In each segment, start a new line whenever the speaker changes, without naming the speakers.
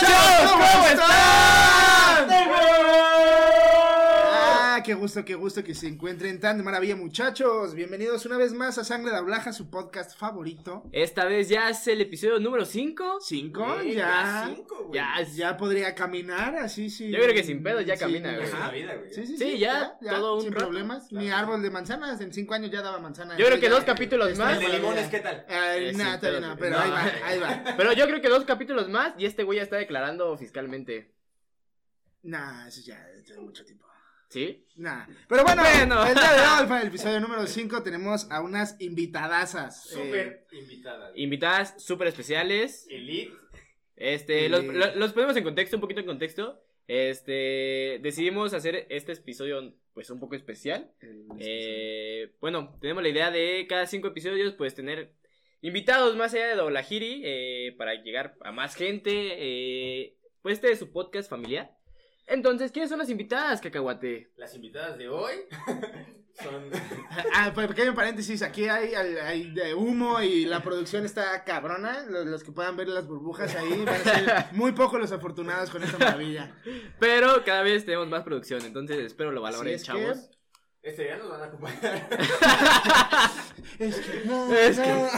muchachos! ¿Cómo están?
Qué gusto, qué gusto que se encuentren tan de maravilla, muchachos. Bienvenidos una vez más a Sangre de Ablaja, su podcast favorito.
Esta vez ya es el episodio número 5.
¿Cinco?
Güey,
ya.
cinco, güey.
Ya,
Ya podría caminar, así sí.
Yo creo que sin pedos ya
Sí,
camina, güey.
Es
ajá.
una vida, güey.
Sí, sí,
Sí,
sí.
ya, todo un
sin
rato.
problemas. Ni árbol de manzanas. En cinco años ya daba manzana.
Yo creo que
Ya-
dos capítulos más.
El de limones,
ya.
¿qué tal?
Eh, sin
todavía no,
güey.
pero ahí va, ahí va.
Pero yo creo que dos capítulos más y este güey ya está declarando fiscalmente.
Nah, eso ya tiene mucho tiempo.
¿Sí?
Nah. Pero bueno,
Bueno.
el día de hoy, para el episodio número 5, tenemos a unas invitadasas. Eh,
Súper invitada.
Invitadas súper especiales.
Elite.
Este, los, lo- los ponemos en contexto, un poquito en contexto. Este, decidimos hacer este episodio pues un poco especial.
el-
Eh, bueno, tenemos la idea de cada cinco episodios, pues tener invitados más allá de Doblajiri eh, para llegar a más gente. eh, pues este es su podcast familiar. Entonces, ¿quiénes son las invitadas, Cacahuate?
Las invitadas de hoy son.
Ah, pues, pequeño paréntesis, aquí hay, hay, hay de humo y la producción está cabrona. Los, los que puedan ver las burbujas ahí van a ser muy pocos los afortunados con esta maravilla.
Pero cada vez tenemos más producción, entonces espero lo valoren,
es
chavos.
Este día nos van a acompañar.
Es que no,
Es que-.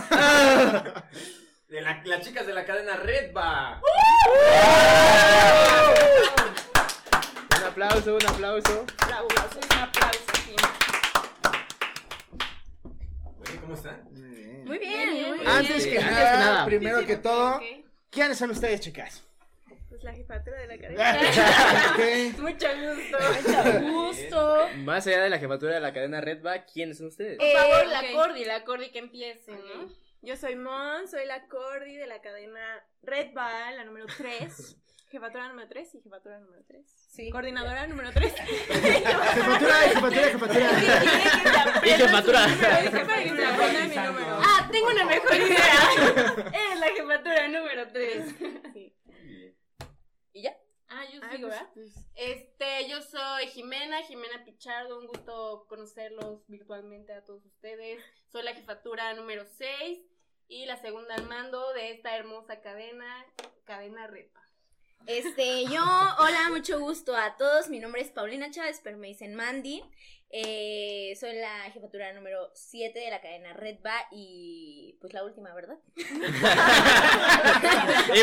De la- las chicas de la cadena Redba.
Un aplauso, un aplauso.
Bravo, un aplauso
¿Cómo están?
Muy bien.
Muy bien, muy bien.
Antes que nada,
que nada.
primero
Sí, sí,
que todo. ¿quiénes son ustedes, chicas?
Pues la jefatura de la cadena. Mucho gusto. Mucho gusto.
Más allá de la jefatura de la cadena Redback, ¿quiénes son ustedes?
Por favor, la
ok.
Cordy, la Cordy que empiece, ¿no?
Yo soy Mon, soy la Cordy de la cadena Red Ball, la número 3. Jefatura número 3 y jefatura número 3.
Sí.
Coordinadora número 3.
Jefatura, jefatura, jefatura.
Y jefatura.
Ah, tengo una mejor idea. Es la jefatura número 3.
Sí.
¿Y ya?
Ah, yo
Ah,
sigo,
pues,
¿verdad?
pues,
Este, yo soy Jimena, Jimena Pichardo, un gusto conocerlos virtualmente a todos ustedes. Soy la jefatura número 6 y la segunda al mando de esta hermosa cadena, cadena Repa.
Este, yo, hola, mucho gusto a todos. Mi nombre es Paulina Chávez, pero me dicen Mandy. Eh, soy la jefatura número 7 de la cadena Redba y pues la última, ¿verdad?
y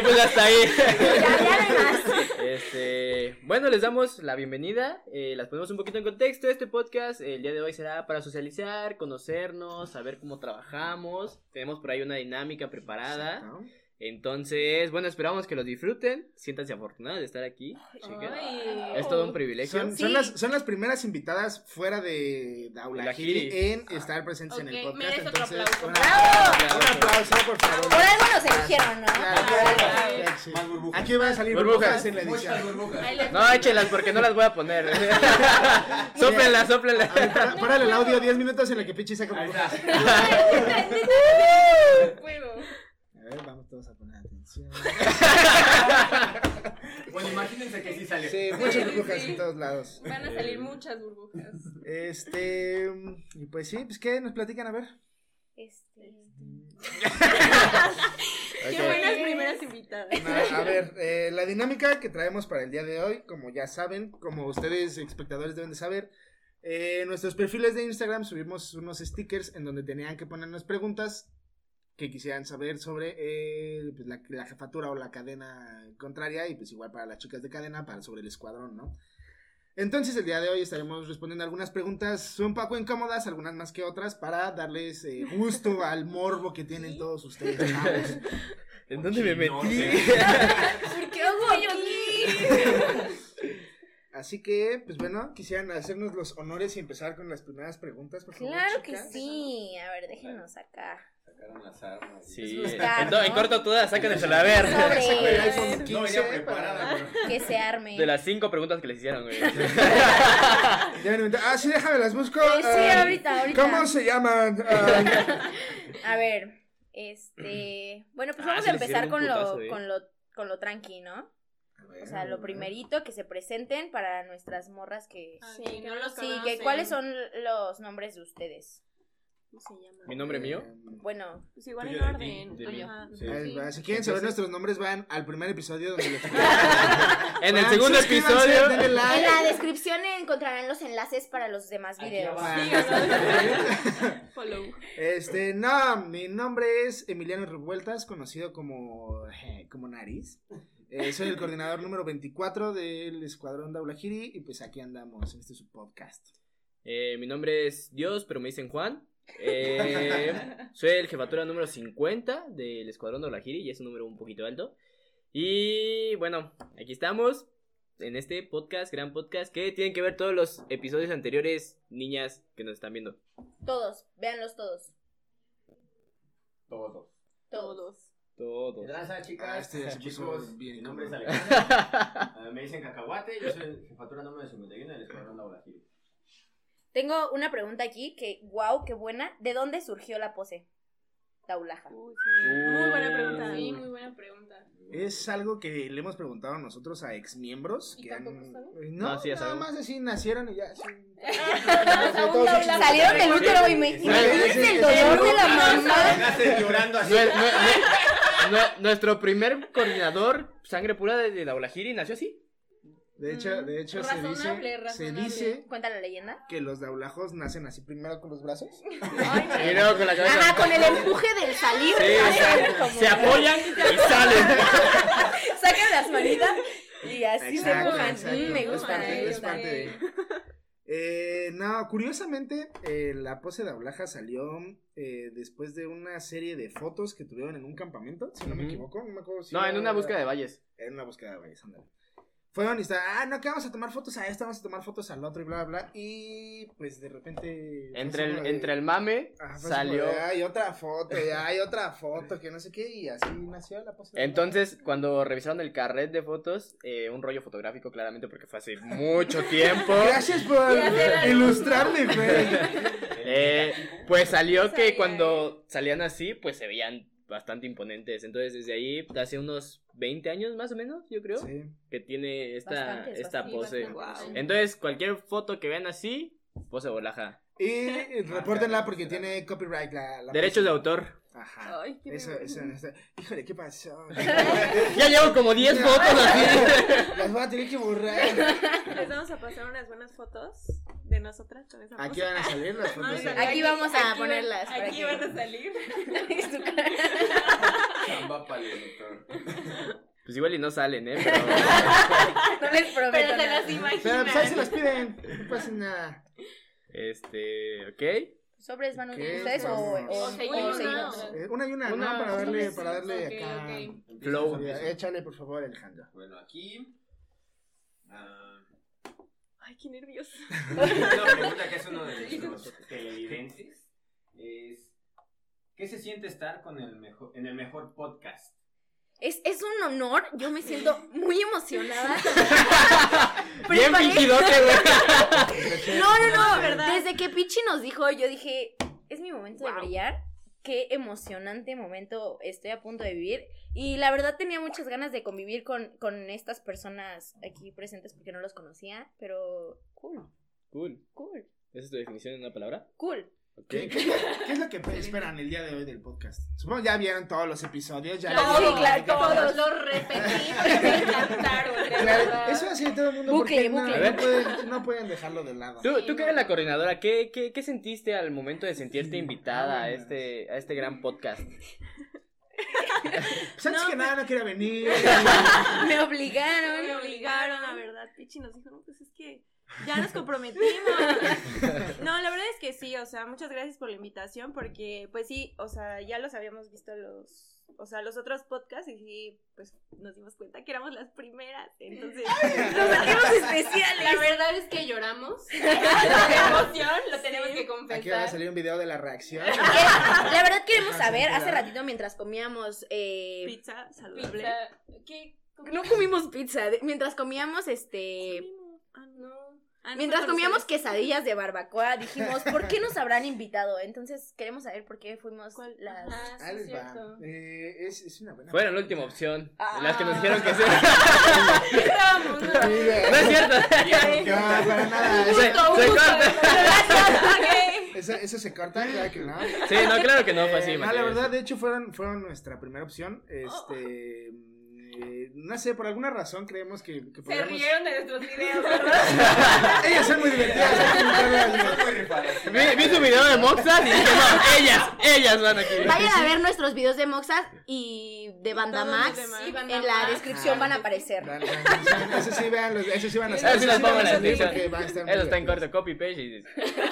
pues hasta ahí.
Ya, ya no hay más.
Este, bueno, les damos la bienvenida. eh, las ponemos un poquito en contexto. Este podcast el día de hoy será para socializar, conocernos, saber cómo trabajamos. Tenemos por ahí una dinámica preparada.
¿No?
Entonces, bueno, esperamos que los disfruten. Siéntanse afortunados de estar aquí.
Ay.
Es todo un privilegio.
Son,
Sí.
son las, son las primeras invitadas fuera de Aula
La
Giri
Giri.
en estar presentes en el podcast.
merece otro
Entonces,
aplauso.
un
¡Bravo!
Un aplauso, por favor.
Por algo nos eligieron, ¿no?
Claro, claro, claro. Aquí van a salir
Burbujas.
burbujas en la edición.
No, échenlas porque no las voy a poner. sóplenlas, sóplenlas.
Párale el audio 10 minutos en el que Pichi saca burbujas. A ver, vamos todos a poner atención.
Bueno, imagínense que sí sale.
Sí, muchas burbujas
sí.
en todos lados.
Van a salir muchas burbujas.
Este, y pues sí, pues qué, nos platican a ver.
Este,
Qué
Ok.
buenas primeras invitadas.
A, a ver, eh, la dinámica que traemos para el día de hoy, como ya saben, como ustedes espectadores deben de saber, eh, en nuestros perfiles de Instagram subimos unos stickers en donde tenían que ponernos preguntas que quisieran saber sobre eh, pues, la, la jefatura o la cadena contraria y pues igual para las chicas de cadena, para sobre el escuadrón, ¿no? Entonces el día de hoy estaremos respondiendo algunas preguntas un poco incómodas, algunas más que otras, para darles eh, gusto al morbo que tienen todos ustedes, chavos.
¿En dónde me metí?
¿Por qué hago yo aquí?
Así que, pues bueno, quisieran hacernos los honores y empezar con las primeras preguntas, por favor.
Claro que sí. A ver, déjenos acá.
Sacaron las armas.
Sí, en, corto todas, sáquensela a ver.
Sobre-
Saco el iPhone
No
15
venía preparada,
para-
pero.
Que se arme.
De las cinco preguntas que les hicieron, güey.
Ah, sí, déjame las busco.
Sí, sí,
Ah,
ahorita, ahorita.
¿Cómo se llaman? Ah,
A ver, este, bueno, pues
Ah,
vamos a empezar con lo,
eh.
con lo, con lo tranqui, ¿no? O sea, lo primerito que se presenten para nuestras morras que,
Sí,
que no los
sí, que cuáles son los nombres de ustedes.
¿Cómo se llama?
¿Mi nombre mío?
Eh,
Bueno,
Pues igual en orden.
Sí.
Sí.
Si quieren saber nuestros nombres, van al primer episodio donde lo
En el
Van,
segundo episodio.
denle
en la descripción encontrarán los enlaces para los demás videos.
Follow.
Este, no, mi nombre es Emiliano Revueltas, conocido como, eh, como Nariz. Eh, soy el coordinador número 24 del Escuadrón Daulahiri y pues aquí andamos en este su podcast.
Eh, mi nombre es Dios, pero me dicen Juan. Eh, soy el jefatura número 50 del Escuadrón de Olajiri y es un número un poquito alto. Y bueno, aquí estamos en este podcast, gran podcast, que tienen que ver todos los episodios anteriores, niñas que nos están viendo.
Todos, véanlos todos.
Todos.
Todos.
Todos.
Gracias, chicas.
Ah, este ya se puso
chicos,
bien
mi nombre es. Alejandro. Ah, me dicen Cacahuate. Yo soy el jefatura número 51 del Escuadrón Laboratorio.
Tengo una pregunta aquí que, wow, qué buena. ¿De dónde surgió la pose? Taulaja.
Uy, sí. Muy buena pregunta.
Sí, muy buena pregunta.
Es algo que le hemos preguntado nosotros a exmiembros
¿Y
que
tampoco
han... No,
No, sí,
nada
sabemos.
más así nacieron y ya. sí.
Salieron del útero y me imagínense el dolor de la mamá.
Llorando así.
Nuestro primer coordinador, sangre pura de, de la Olajiri, nació así.
De hecho, de hecho se dice,
Razonable,
se dice
Cuenta la leyenda.
que los daulajos nacen así primero con los brazos.
Y luego con la cabeza.
Ajá, con el empuje del salir.
Sí, se, apoyan y salen.
Sacan las manitas y así se empujan.
exacto.
Mm, me
Es
gusta,
parte- es
gusta.
parte de- Eh, no, curiosamente, eh, la pose de Ablaja salió eh, después de una serie de fotos que tuvieron en un campamento, si no me equivoco. No, me acuerdo si
No, en una búsqueda de valles.
En una búsqueda de valles, ándale. Fueron y estaban, ah, no, que vamos a tomar fotos a esto, vamos a tomar fotos al otro y bla, bla, bla. Y pues de repente.
Entre el,
de-
entre el mame
Ajá,
salió.
de, Hay otra foto, ya hay otra foto, que no sé qué, y así nació la Ablaja.
Entonces, cuando revisaron el carret de fotos, eh, un rollo fotográfico claramente porque fue hace mucho tiempo,
Gracias por ilustrarme, güey.
eh, pues salió que cuando salían así, pues se veían bastante imponentes. Entonces, desde ahí, hace unos 20 años más o menos, yo creo,
Sí.
que tiene esta,
Bastantes,
esta pose.
bastante.
Wow.
Entonces, cualquier foto que vean así, pose bolaja.
Y repórtenla porque tiene copyright la, la
Derechos de autor.
Ajá.
Ay, qué
Eso, eso, eso. Híjole, ¿qué pasó?
Ya llevo como 10 fotos así.
Las voy a tener que borrar.
Les vamos a pasar unas buenas fotos de nosotras con esa
Aquí van a salir las fotos.
Vamos a
de-
salir.
Aquí vamos a
Aquí
ponerlas
van- Aquí van a salir.
Chamba.
Pues igual y no salen, ¿eh? Pero...
No les prometo
Pero se las imaginan.
Pero pues ahí se las piden. No pasa nada.
Este, ¿ok?
¿Sobres van ustedes o, o, o
O seguimos,
Una y una,
Una,
¿no? Para darle,
sí,
para darle
Ok,
acá.
Flow.
Échale, por favor, Alejandro.
Bueno, aquí. ah,
Ay, qué nervioso.
una pregunta que es uno de nuestros televidentes es ¿qué se siente estar con el mejor, en el mejor podcast?
Es, es un honor, yo me siento muy emocionada.
Bien fingidote, güey.
No, no, no,
No, ¿verdad?
Desde que Pichi nos dijo, yo dije, es mi momento de brillar. Qué emocionante momento estoy a punto de vivir. Y la verdad tenía muchas ganas de convivir con, con estas personas aquí presentes porque no los conocía. Pero cool,
Cool.
cool,
¿Esa es tu definición en una palabra?
cool.
¿Qué, qué, qué es lo que esperan el día de hoy del podcast? Supongo ya vieron todos los episodios. Ya
Todos,
leyeron
claro,
todos los me encantaron, de
Claro,
verdad.
eso hace todo el mundo
Bucle,
porque no,
bucle.
no pueden, no pueden dejarlo de lado.
Tú,
Sí,
tú que
no.
eres la coordinadora, ¿qué, qué, qué sentiste al momento de sentirte
Sí,
invitada a este, a este gran podcast?
Pues antes
No,
que nada no quería venir.
Me obligaron.
Me obligaron, la verdad. Pichi nos dijo, no, pues ya nos comprometimos. No, la verdad es que sí, o sea, muchas gracias por la invitación, porque pues sí, o sea, ya los habíamos visto los, o sea, los otros podcasts y sí, pues nos dimos cuenta que éramos las primeras, entonces
Nos sentimos especiales.
La verdad es que lloramos. De emoción, lo tenemos que
Aquí va a
confesar.
salir un video de la reacción.
La verdad queremos saber, hace ratito mientras comíamos... eh,
pizza saludable.
Pizza. ¿Qué?
no comimos pizza, mientras comíamos este...
Comimos. Ah, no. Ah, no
Mientras comíamos
ustedes.
quesadillas de barbacoa, dijimos, ¿por qué nos habrán invitado? Entonces queremos saber por qué fuimos
¿Cuál?
las...
Ah, sí, cierto.
Eh, es, es una buena.
Fueron la última opción.
Ah.
Las que nos dijeron que sí.
Estábamos, ¿no?
Es cierto.
No, para nada.
Se- corta.
Eso, eso se corta, claro que no.
Sí, no, claro que no fue así.
Eh, no, la
Mateos.
verdad, de hecho, fueron, fueron nuestra primera opción. Este. Eh, no sé, por alguna razón creemos que, que
Se rieron de nuestros videos, ¿verdad?
Ellas son muy divertidas. a.
Vi, vi su video de Moxas y dije, no, ellas, ellas van aquí.
Vayan a ver nuestros videos de Moxas y de Banda Max.
demás.
Sí, Banda
En la
Max.
descripción van a aparecer.
Eso sí, vean, eso sí van a
Eso sí las
sí
pongo
van
en
a
la
salir
descripción.
a estar
Eso está en corto, copy paste y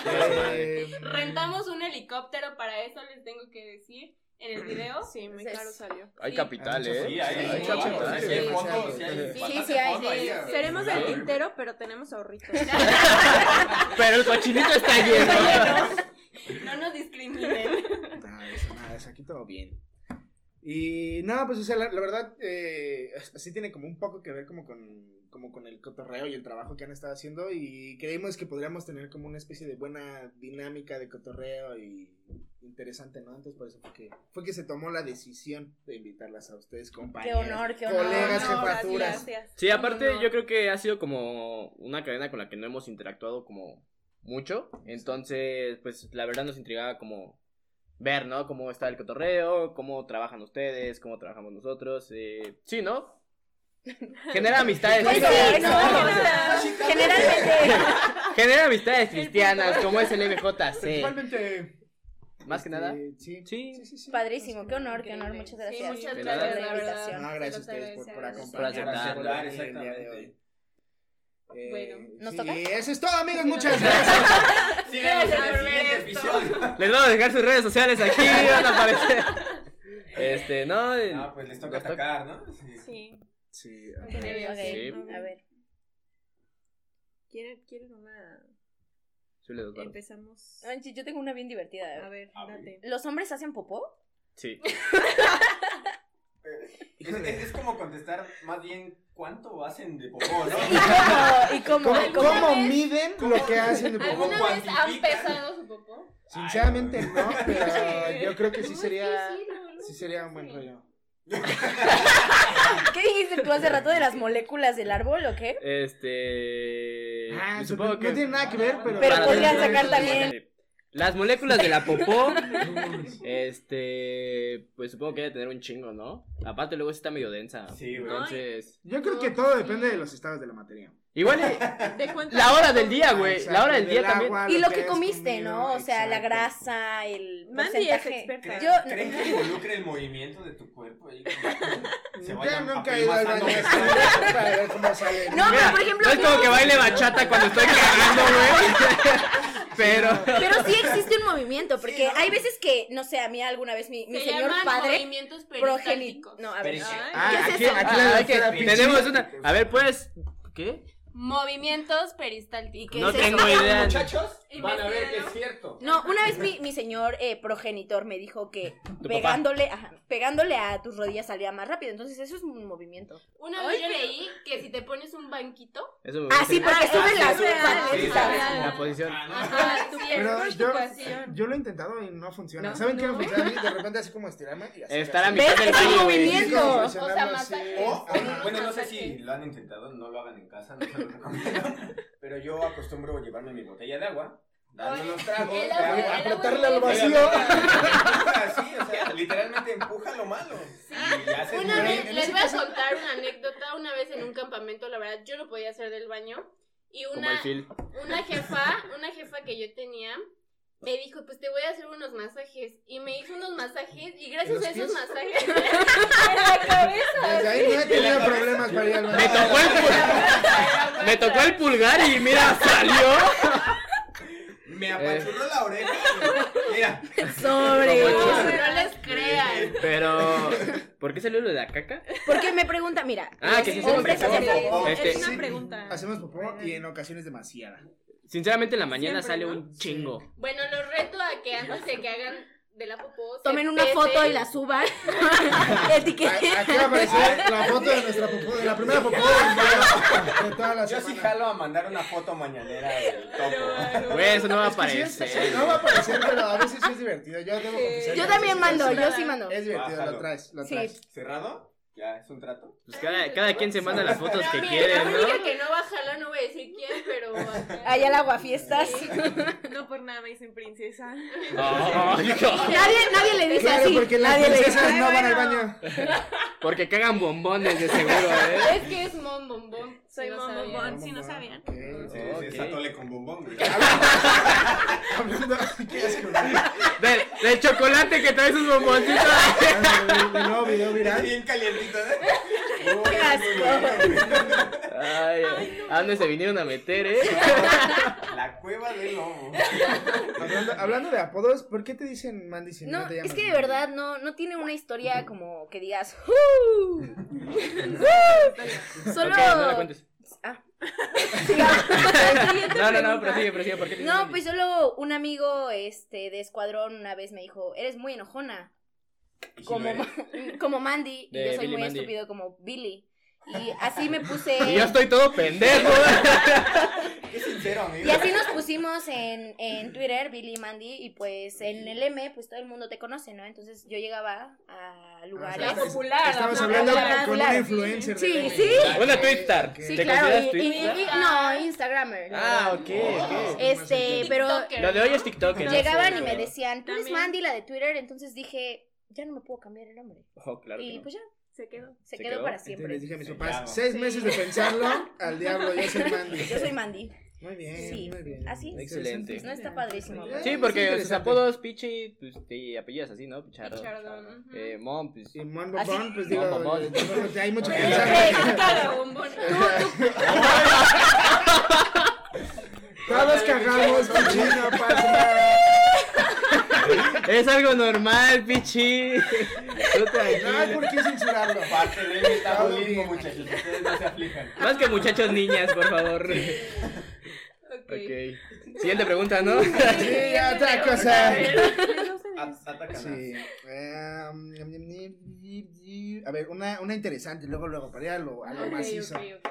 Eh,
Rentamos un helicóptero para eso, les tengo que decir en el video.
Sí, muy
Entonces,
caro salió.
Hay
Sí.
capital,
Sí,
eh.
hay,
Hay
sí,
capital.
sí, hay
sí, sí,
sí, hay
sí,
sí, sí hay, sí.
Seremos del
Claro.
tintero, pero tenemos ahorritos.
Pero el cochinito está lleno.
No nos discriminen.
Nada eso, nada eso, aquí todo bien. Y no, pues o sea, la, la verdad, eh, así tiene como un poco que ver como con, como con el cotorreo y el trabajo que han estado haciendo y creímos que podríamos tener como una especie de buena dinámica de cotorreo y interesante, ¿no? Entonces por eso fue que, fue que se tomó la decisión de invitarlas a ustedes,
Qué
compañeros.
honor, qué honor.
Colegas,
No,
jefaturas.
gracias.
Sí, aparte
No.
yo creo que ha sido como una cadena con la que no hemos interactuado como mucho. Entonces, pues la verdad nos intrigaba como ver, ¿no? Cómo está el cotorreo, cómo trabajan ustedes, cómo trabajamos nosotros. Eh, sí, ¿no? Genera amistades.
Pues sí,
cristianas.
no. Generalmente.
Genera amistades cristianas, como es el MJC.
Principalmente.
Más que
este,
nada.
Sí.
Padrísimo, qué honor, qué honor, muchas
Sí,
gracias.
muchas gracias,
nada.
la
invitación.
No, gracias a ustedes por, por.
Por
acompañarnos por el día de hoy. Eh,
Bueno,
¿nos
sí,
toca?
eso es todo, amigos. Muchas gracias.
Por.
Les vamos a dejar sus redes sociales aquí, van a aparecer. Este, no.
Ah, pues les toca atacar, ¿no? Sí.
Sí.
Sí,
Qué
Ok,
nervios.
Sí.
a ver.
¿Quieren, quieren una...? Empezamos.
Manchi, yo tengo una bien divertida.
A ver,
A ver.
date.
¿Los hombres hacen popó?
Sí.
Es, es- es como contestar más bien cuánto hacen de popó, ¿no?
¿Y cómo?
¿Cómo,
¿Y cómo?
cómo miden lo que hacen de popó?
¿Alguna vez han pesado su popó?
Sinceramente no, pero yo creo que sí sería,
sí, no, no,
sí sería un buen
sí.
rollo.
¿Qué dijiste tú hace rato de las moléculas del árbol o qué?
Este.
Ah,
supongo
no
que.
tiene nada que ver, pero...
Pero podrían sacar también.
Las moléculas de la popó. Este. Pues supongo que debe tener un chingo, ¿no? Aparte, luego sí está medio densa.
Sí, güey.
Entonces.
Yo creo que todo depende de los estados de la materia.
Igual. La hora del día, güey.
Exacto,
La hora del día también.
agua,
Y lo que comiste,
comido,
¿no? O sea, la grasa, el
Mandy es experta.
Yo,
¿Creen que involucre el movimiento de tu cuerpo? ahí? Se
Yo nunca he ido al baño
apelmazando.
para ver cómo sale.
No, pero por ejemplo,
no es como que baile bachata cuando estoy cagando, güey. Pero.
Pero sí existe un movimiento, porque hay veces que, no sé, a mí alguna vez mi, mi
Se
señor padre
movimientos.
No, a ver.
Ah,
¿Qué es
aquí,
eso?
aquí
Ah,
la
hay que-
doctora Pichi.
tenemos una. A ver, pues. ¿Qué?
Movimientos peristálticos.
¿Qué
No
es
tengo
eso?
idea.
Muchachos, van a ver que es cierto.
No, una vez mi, mi señor eh, progenitor me dijo que pegándole, ajá, pegándole a tus rodillas salía más rápido. Entonces eso es un movimiento.
Una vez yo leí que si te pones un banquito,
Eso me
Ah, sí, porque
Sí, real.
La posición.
Ah, no.
ajá, sí,
Pero
es
yo, lo he intentado y no funciona.
No,
¿Saben qué me
no.
funciona a mí? De repente así como estirarme y así.
Estar a mitad.
O sea,
o- bueno, no sé si lo han intentado, no lo hagan en casa, no Pero yo acostumbro llevarme mi botella de agua, darle
Ay,
unos tragos,
el agua-
agua,
el agua
apretarle al vacío.
Así, o sea, literalmente empuja lo malo. Y se
Una vez, les voy a contar una anécdota. Una vez en un campamento, la verdad, yo no podía hacer del baño. Y una, una jefa, una jefa que yo tenía, me dijo, pues te voy a hacer unos masajes. Y me hizo unos masajes, y gracias a esos
pies?
masajes, en la cabeza.
Desde ahí no he tenido problemas para ir al.
Me tocó el pulgar. Me tocó el pulgar y mira, salió.
Me apachurró la oreja. Mira,
Sobre.
No, no les crean.
Pero. ¿Por qué salió lo de la caca?
Porque me pregunta, mira,
Ah, que sí,
hombres hacen popó.
Este-
es una pregunta.
Hacemos popó y en ocasiones demasiada.
Sinceramente, en la mañana
Siempre,
sale
¿no?
un chingo.
Bueno, los reto a que antes de que hagan de la popó,
Tomen una foto y la suban. Etiqueten.
Aquí va a aparecer la foto de nuestra popó, de la primera popó de toda la
yo sí jalo a mandar una foto mañanera del topo.
Güey, eso no va a
sí
aparecer.
no va a aparecer, pero a veces sí es divertido. Yo debo confesar.
Yo también mando, yo sí mando.
Es divertido,
Bájalo.
lo traes, lo
Sí.
traes.
¿Cerrado? Ya, es un trato.
Pues cada, cada quien se manda las fotos que
Mira,
quiere,
la
¿no?
única que no va a jalar, no voy a decir quién, pero.
Allá al aguafiestas.
No por nada me dicen princesa.
Nadie, nadie le dice
Claro,
así.
porque las
nadie le dice.
princesas no van al baño.
Porque cagan bombones de seguro, ¿eh?
Es que es Mom Bombón.
Soy
no
Mom. Bombón. si no sabían.
Sí, sí, es atole con bombón, güey.
Hablando, ¿qué asco,
Del, del chocolate que trae sus bomboncitos.
Nuevo video viral.
bien calientito, ¿eh?
Qué asco.
Ay, ¿a dónde se vinieron a meter, eh?
La cueva del lobo.
Hablando, hablando de apodos, ¿por qué te dicen Mandy si no,
No,
te llamas
es que de verdad no, no tiene una historia como que digas. "Uh". Solo.
Ok, no la cuentes. No, no, no, prosigue, prosigue. ¿Por qué te dicen
No, pues solo un amigo este de escuadrón una vez me dijo, eres muy enojona,
si
como, como Mandy, y yo soy
Billy
muy
Mandy.
estúpido como Billy. Y así me puse...
Y yo estoy todo pendejo.
Qué sincero, amigo.
Y así nos pusimos en, en Twitter, Billy y Mandy, y pues en el M, pues todo el mundo te conoce, ¿no? Entonces yo llegaba a lugares...
Ah, o sea,
popular,
Estamos
la
hablando
popular,
con
popular.
una influencer.
Sí,
de-
sí.
Una twitstar.
Ok.
Sí,
¿Te
claro,
consideras
y, y- no, Instagramer. la
Ah, ok, ok.
Este, pero
Lo de hoy
¿no?
es TikTok. ¿no?
llegaban
Sí,
y me decían, tú eres. Mandy, la de Twitter, entonces dije, ya no me puedo cambiar el nombre.
Oh, claro que
y
no.
pues ya,
Se quedó.
se,
¿Se
quedó,
quedó?
para
Entonces
siempre.
les dije a mis papás, seis
Sí.
meses de pensarlo, al diablo, yo soy Mandy.
Yo soy Mandy.
Muy bien,
Sí,
muy bien.
así.
Excelente.
No está padrísimo.
Eh,
Sí, porque sus apodos, Pichi, pues te apellidas así, ¿no? Pichardo.
Pichardón, ujú.
Eh, Mom, pues.
Y Mon. Bombón, pues
Mon
digo,
Bombón.
eh, bueno, hay mucho que pensar.
Bombón.
Todos cagamos, Pichi, no pasa nada.
Es algo normal, Pichi. Tú
No
tranquilo.
hay por qué censurarlo.
Parte del
Todo
metabolismo, muchachos. Ustedes no se aflijan.
Más que muchachos, niñas, por favor.
Ok.
Ok. Siguiente pregunta, ¿no?
Sí, otra cosa. Sí. A ver, una, una interesante, luego, luego, para ir a lo, a lo
Ok,
macizo.
ok, ok.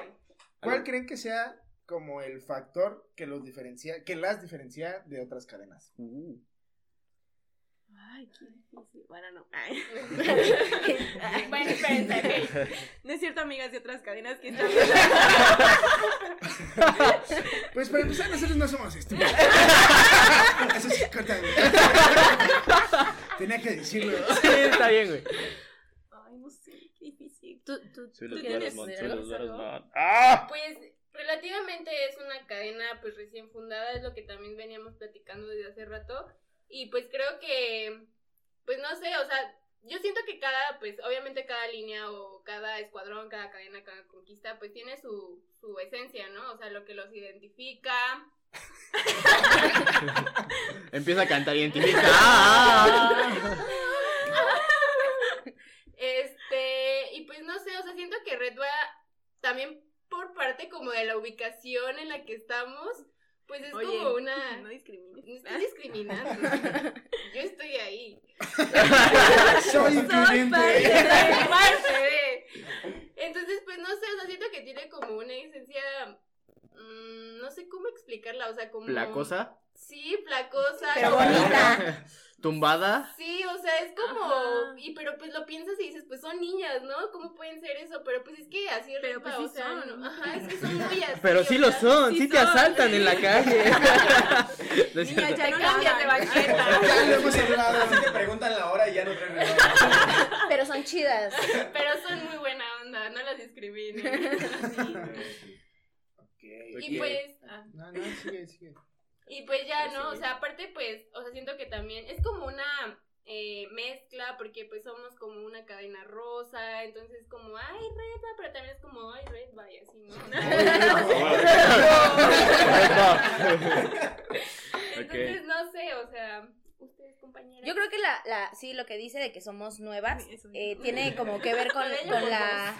¿Cuál creen que sea como el factor que los diferencia, que las diferencia de otras cadenas?
Uh.
Ay, qué difícil. Bueno, no. Ay.
Bueno, espérense.
No es cierto, amigas de otras cadenas que están.
Pues para empezar, nosotros no somos estúpidos. Eso sí, corta. Tenía que decirlo.
Sí, está bien, güey.
Ay, no sé, qué difícil.
Tú, tú,
Soy
tú tienes.
¡Ah!
Pues relativamente es una cadena pues recién fundada, es lo que también veníamos platicando desde hace rato. Y pues creo que, pues no sé, o sea, yo siento que cada, pues obviamente cada línea o cada escuadrón, cada cadena, cada conquista, pues tiene su, su esencia, ¿no? O sea, lo que los identifica.
Empieza a cantar, identifica.
Este, y pues no sé, o sea, siento que Red va también por parte como de la ubicación en la que estamos, pues es
Oye,
como una...
No discrimines.
No estoy discriminando. Yo estoy ahí.
Soy incluyente.
Parte de. Entonces, pues no sé, o sea, siento que tiene como una esencia. mm, no sé cómo explicarla, o sea, como.
¿La cosa?
Sí, placosa.
Pero bonita.
¿Tumbada?
Sí, o sea, es como.
Ajá.
Y pero pues lo piensas y dices, pues son niñas, ¿no? ¿Cómo pueden ser eso? Pero pues es que así es
Pero, pues, sí son.
no- ajá, es que son muy así.
Pero sí lo
sea,
son, sí,
sí
te
son.
asaltan en la calle.
Niña, ya
Te
no
cambias de banqueta.
Ya lo hemos hablado.
Así te preguntan la hora y ya no traen reloj.
Pero son chidas.
Pero son muy buena onda, no las discriminen.
Ok.
Y pues. ah,
No, no, sigue, sigue.
Y pues ya, ¿no? O sea, aparte, pues, o sea, siento que también es como una eh, mezcla, porque pues somos como una cadena rosa, entonces como, ay, red, va", pero también es como, ay, red, vaya, así, ¿no? Entonces, no sé, o sea, ustedes, compañeras.
Yo creo que la, la, sí, lo que dice de que somos nuevas, eh, tiene como que ver con,
Con
la,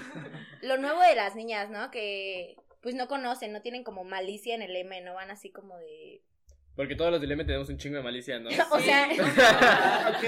lo nuevo de las niñas, ¿no? Que pues no conocen, no tienen como malicia en el M, no van así como de...
Porque todos los dilemas tenemos un chingo de malicia, ¿no?
O sea,
Ah, ok,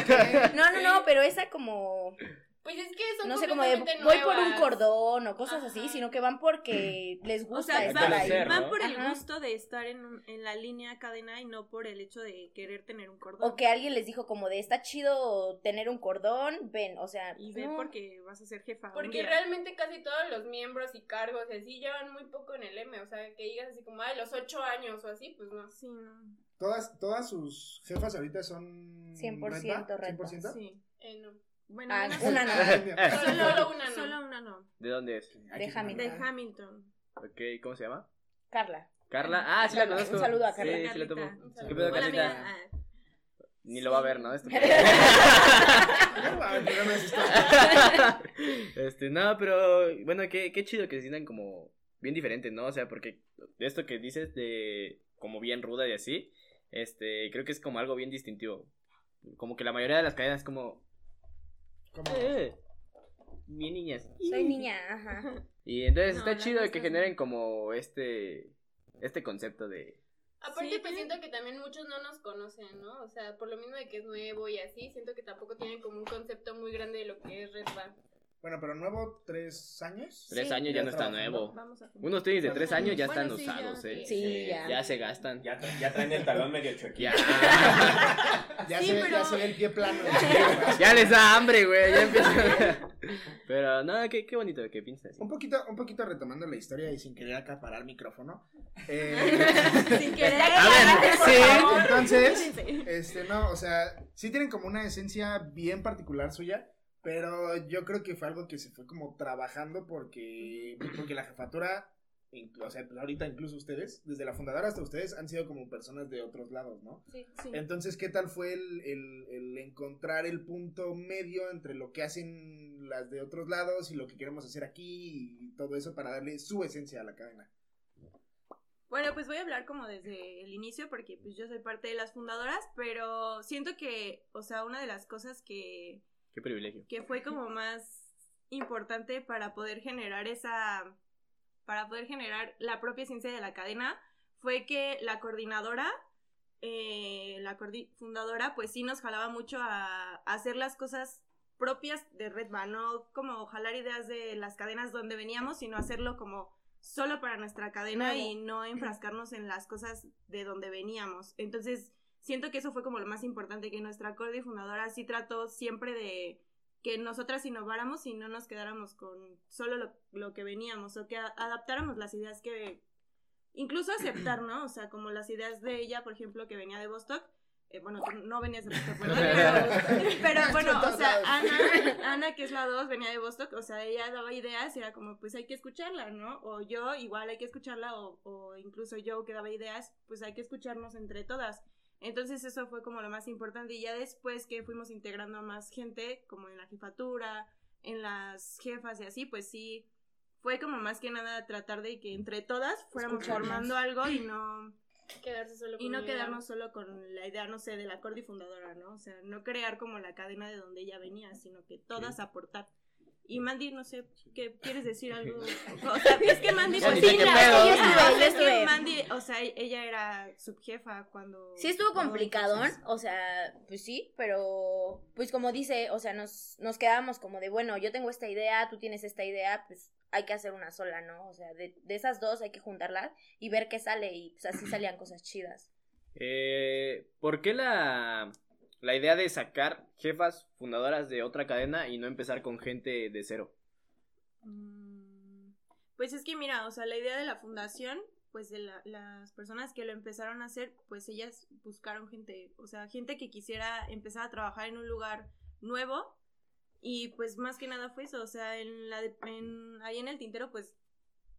ok.
no, no, no, pero esa como,
Pues es que son
no sé, como de voy por un cordón o cosas así, sino que van porque les
O
gusta
sea,
estar
van,
ahí.
van
¿no?
por el
Ajá.
gusto de estar en, un- en la línea cadena y no por el hecho de querer tener un cordón.
O que alguien les dijo como de está chido tener un cordón, ven, o sea,
Y ve
no.
porque vas a ser jefa. un
Porque
día.
realmente casi todos los miembros y cargos y así llevan muy poco en el M. O sea, que digas así como, ay, los ocho años o así, pues no.
Sí, no.
Todas, todas sus jefas ahorita son
100%
Red Bar,
Red
100%.
Sí.
Eh, no.
Bueno,
Ah, una no.
Mi-
Solo, solo una no.
Solo una no.
¿De dónde es?
Qué
Hamilton.
De. Hamilton.
Ok, ¿cómo se llama?
Carla.
Carla. Ah, sí la
Carla, un
conozco.
saludo a Carla.
Sí, sí la
saludo.
¿Qué pedo, Carlita?
Ah,
Ni lo va a ver, ¿no? Esto- este, no, pero bueno, qué, qué chido que se sientan como bien diferentes, ¿no? O sea, porque de esto que dices de como bien ruda y así, este, creo que es como algo bien distintivo. Como que la mayoría de las cadenas es como,
Como-
eh, bien niñas.
Soy niña, ajá.
Y entonces
No,
está chido que
nuestra
generen
sí.
como este, este concepto de,
Aparte,
Sí,
pues siento que también muchos no nos conocen, ¿no? O sea, por lo mismo de que es nuevo y así, siento que tampoco tienen como un concepto muy grande de lo que es Red Bar.
Bueno, pero nuevo, tres años.
tres
Sí,
años ya no está nuevo.
Vamos a
Unos tenis de tres años ya
Bueno,
están
sí,
usados, eh.
Sí, ya.
Ya se gastan.
Ya, tra- ya traen el talón medio chuequito.
Ya.
Ya,
Sí,
se,
pero-
ya se ve el pie plano.
ya les da hambre, güey. Ya empiezan. Pero no, qué, qué bonito que piensas.
Un poquito, un poquito retomando la historia y sin querer acaparar el micrófono. Eh,
Sin querer.
A ver, sí.
entonces, este, no, o sea, sí tienen como una esencia bien particular suya, pero yo creo que fue algo que se fue como trabajando porque, porque la jefatura, inclu- o sea, ahorita incluso ustedes, desde la fundadora hasta ustedes, han sido como personas de otros lados, ¿no?
Sí.
Entonces, ¿qué tal fue el, el- el encontrar el punto medio entre lo que hacen las de otros lados y lo que queremos hacer aquí y todo eso para darle su esencia a la cadena?
Bueno, pues voy a hablar como desde el inicio porque pues yo soy parte de las fundadoras, pero siento que, o sea, una de las cosas que,
Qué privilegio.
que fue como más importante para poder generar esa, para poder generar la propia ciencia de la cadena, fue que la coordinadora, eh, la coordi- fundadora, pues sí nos jalaba mucho a, a hacer las cosas propias de Red Bull, no como jalar ideas de las cadenas donde veníamos, sino hacerlo como solo para nuestra cadena y no enfrascarnos en las cosas de donde veníamos. Entonces, siento que eso fue como lo más importante, que nuestra coordi fundadora sí trató siempre de que nosotras innováramos y no nos quedáramos con solo lo, lo que veníamos o que a- adaptáramos las ideas que incluso aceptar, ¿no? O sea, como las ideas de ella, por ejemplo, que venía de Bostock. eh, bueno, tú no venías de Bostock. Pero, pero bueno, o sea, Ana, Ana, que es la 2, venía de Bostock, o sea, ella daba ideas y era como, pues hay que escucharla, ¿no? O yo, igual hay que escucharla, o, o incluso yo que daba ideas, pues hay que escucharnos entre todas. Entonces eso fue como lo más importante y ya después que fuimos integrando a más gente, como en la jefatura, en las jefas y así, pues sí, fue como más que nada tratar de que entre todas fuéramos formando algo y no
Quedarse solo
y
con
no
una idea.
quedarnos solo con la idea, no sé, de la cordi fundadora, ¿no? O sea, no crear como la cadena de donde ella venía, sino que todas aportar. Y Mandy, no sé, ¿qué quieres decir algo? O sea, es que Mandy pues sí, Yo
estuve,
estuve,
yo
es que. Mandy, o sea, ella era subjefa cuando
Sí estuvo complicadón, o sea, pues sí, pero pues como dice, o sea, nos, nos quedamos como de, bueno, yo tengo esta idea, tú tienes esta idea, pues hay que hacer una sola, ¿no? O sea, de, de esas dos hay que juntarlas y ver qué sale y pues así salían cosas chidas.
Eh, ¿Por qué la, la idea de sacar jefas fundadoras de otra cadena y no empezar con gente de cero?
Mm, Pues es que mira, o sea, la idea de la fundación, pues de la- las personas que lo empezaron a hacer, pues ellas buscaron gente, o sea, gente que quisiera empezar a trabajar en un lugar nuevo y pues más que nada fue eso, o sea, en la de- en- ahí en el tintero pues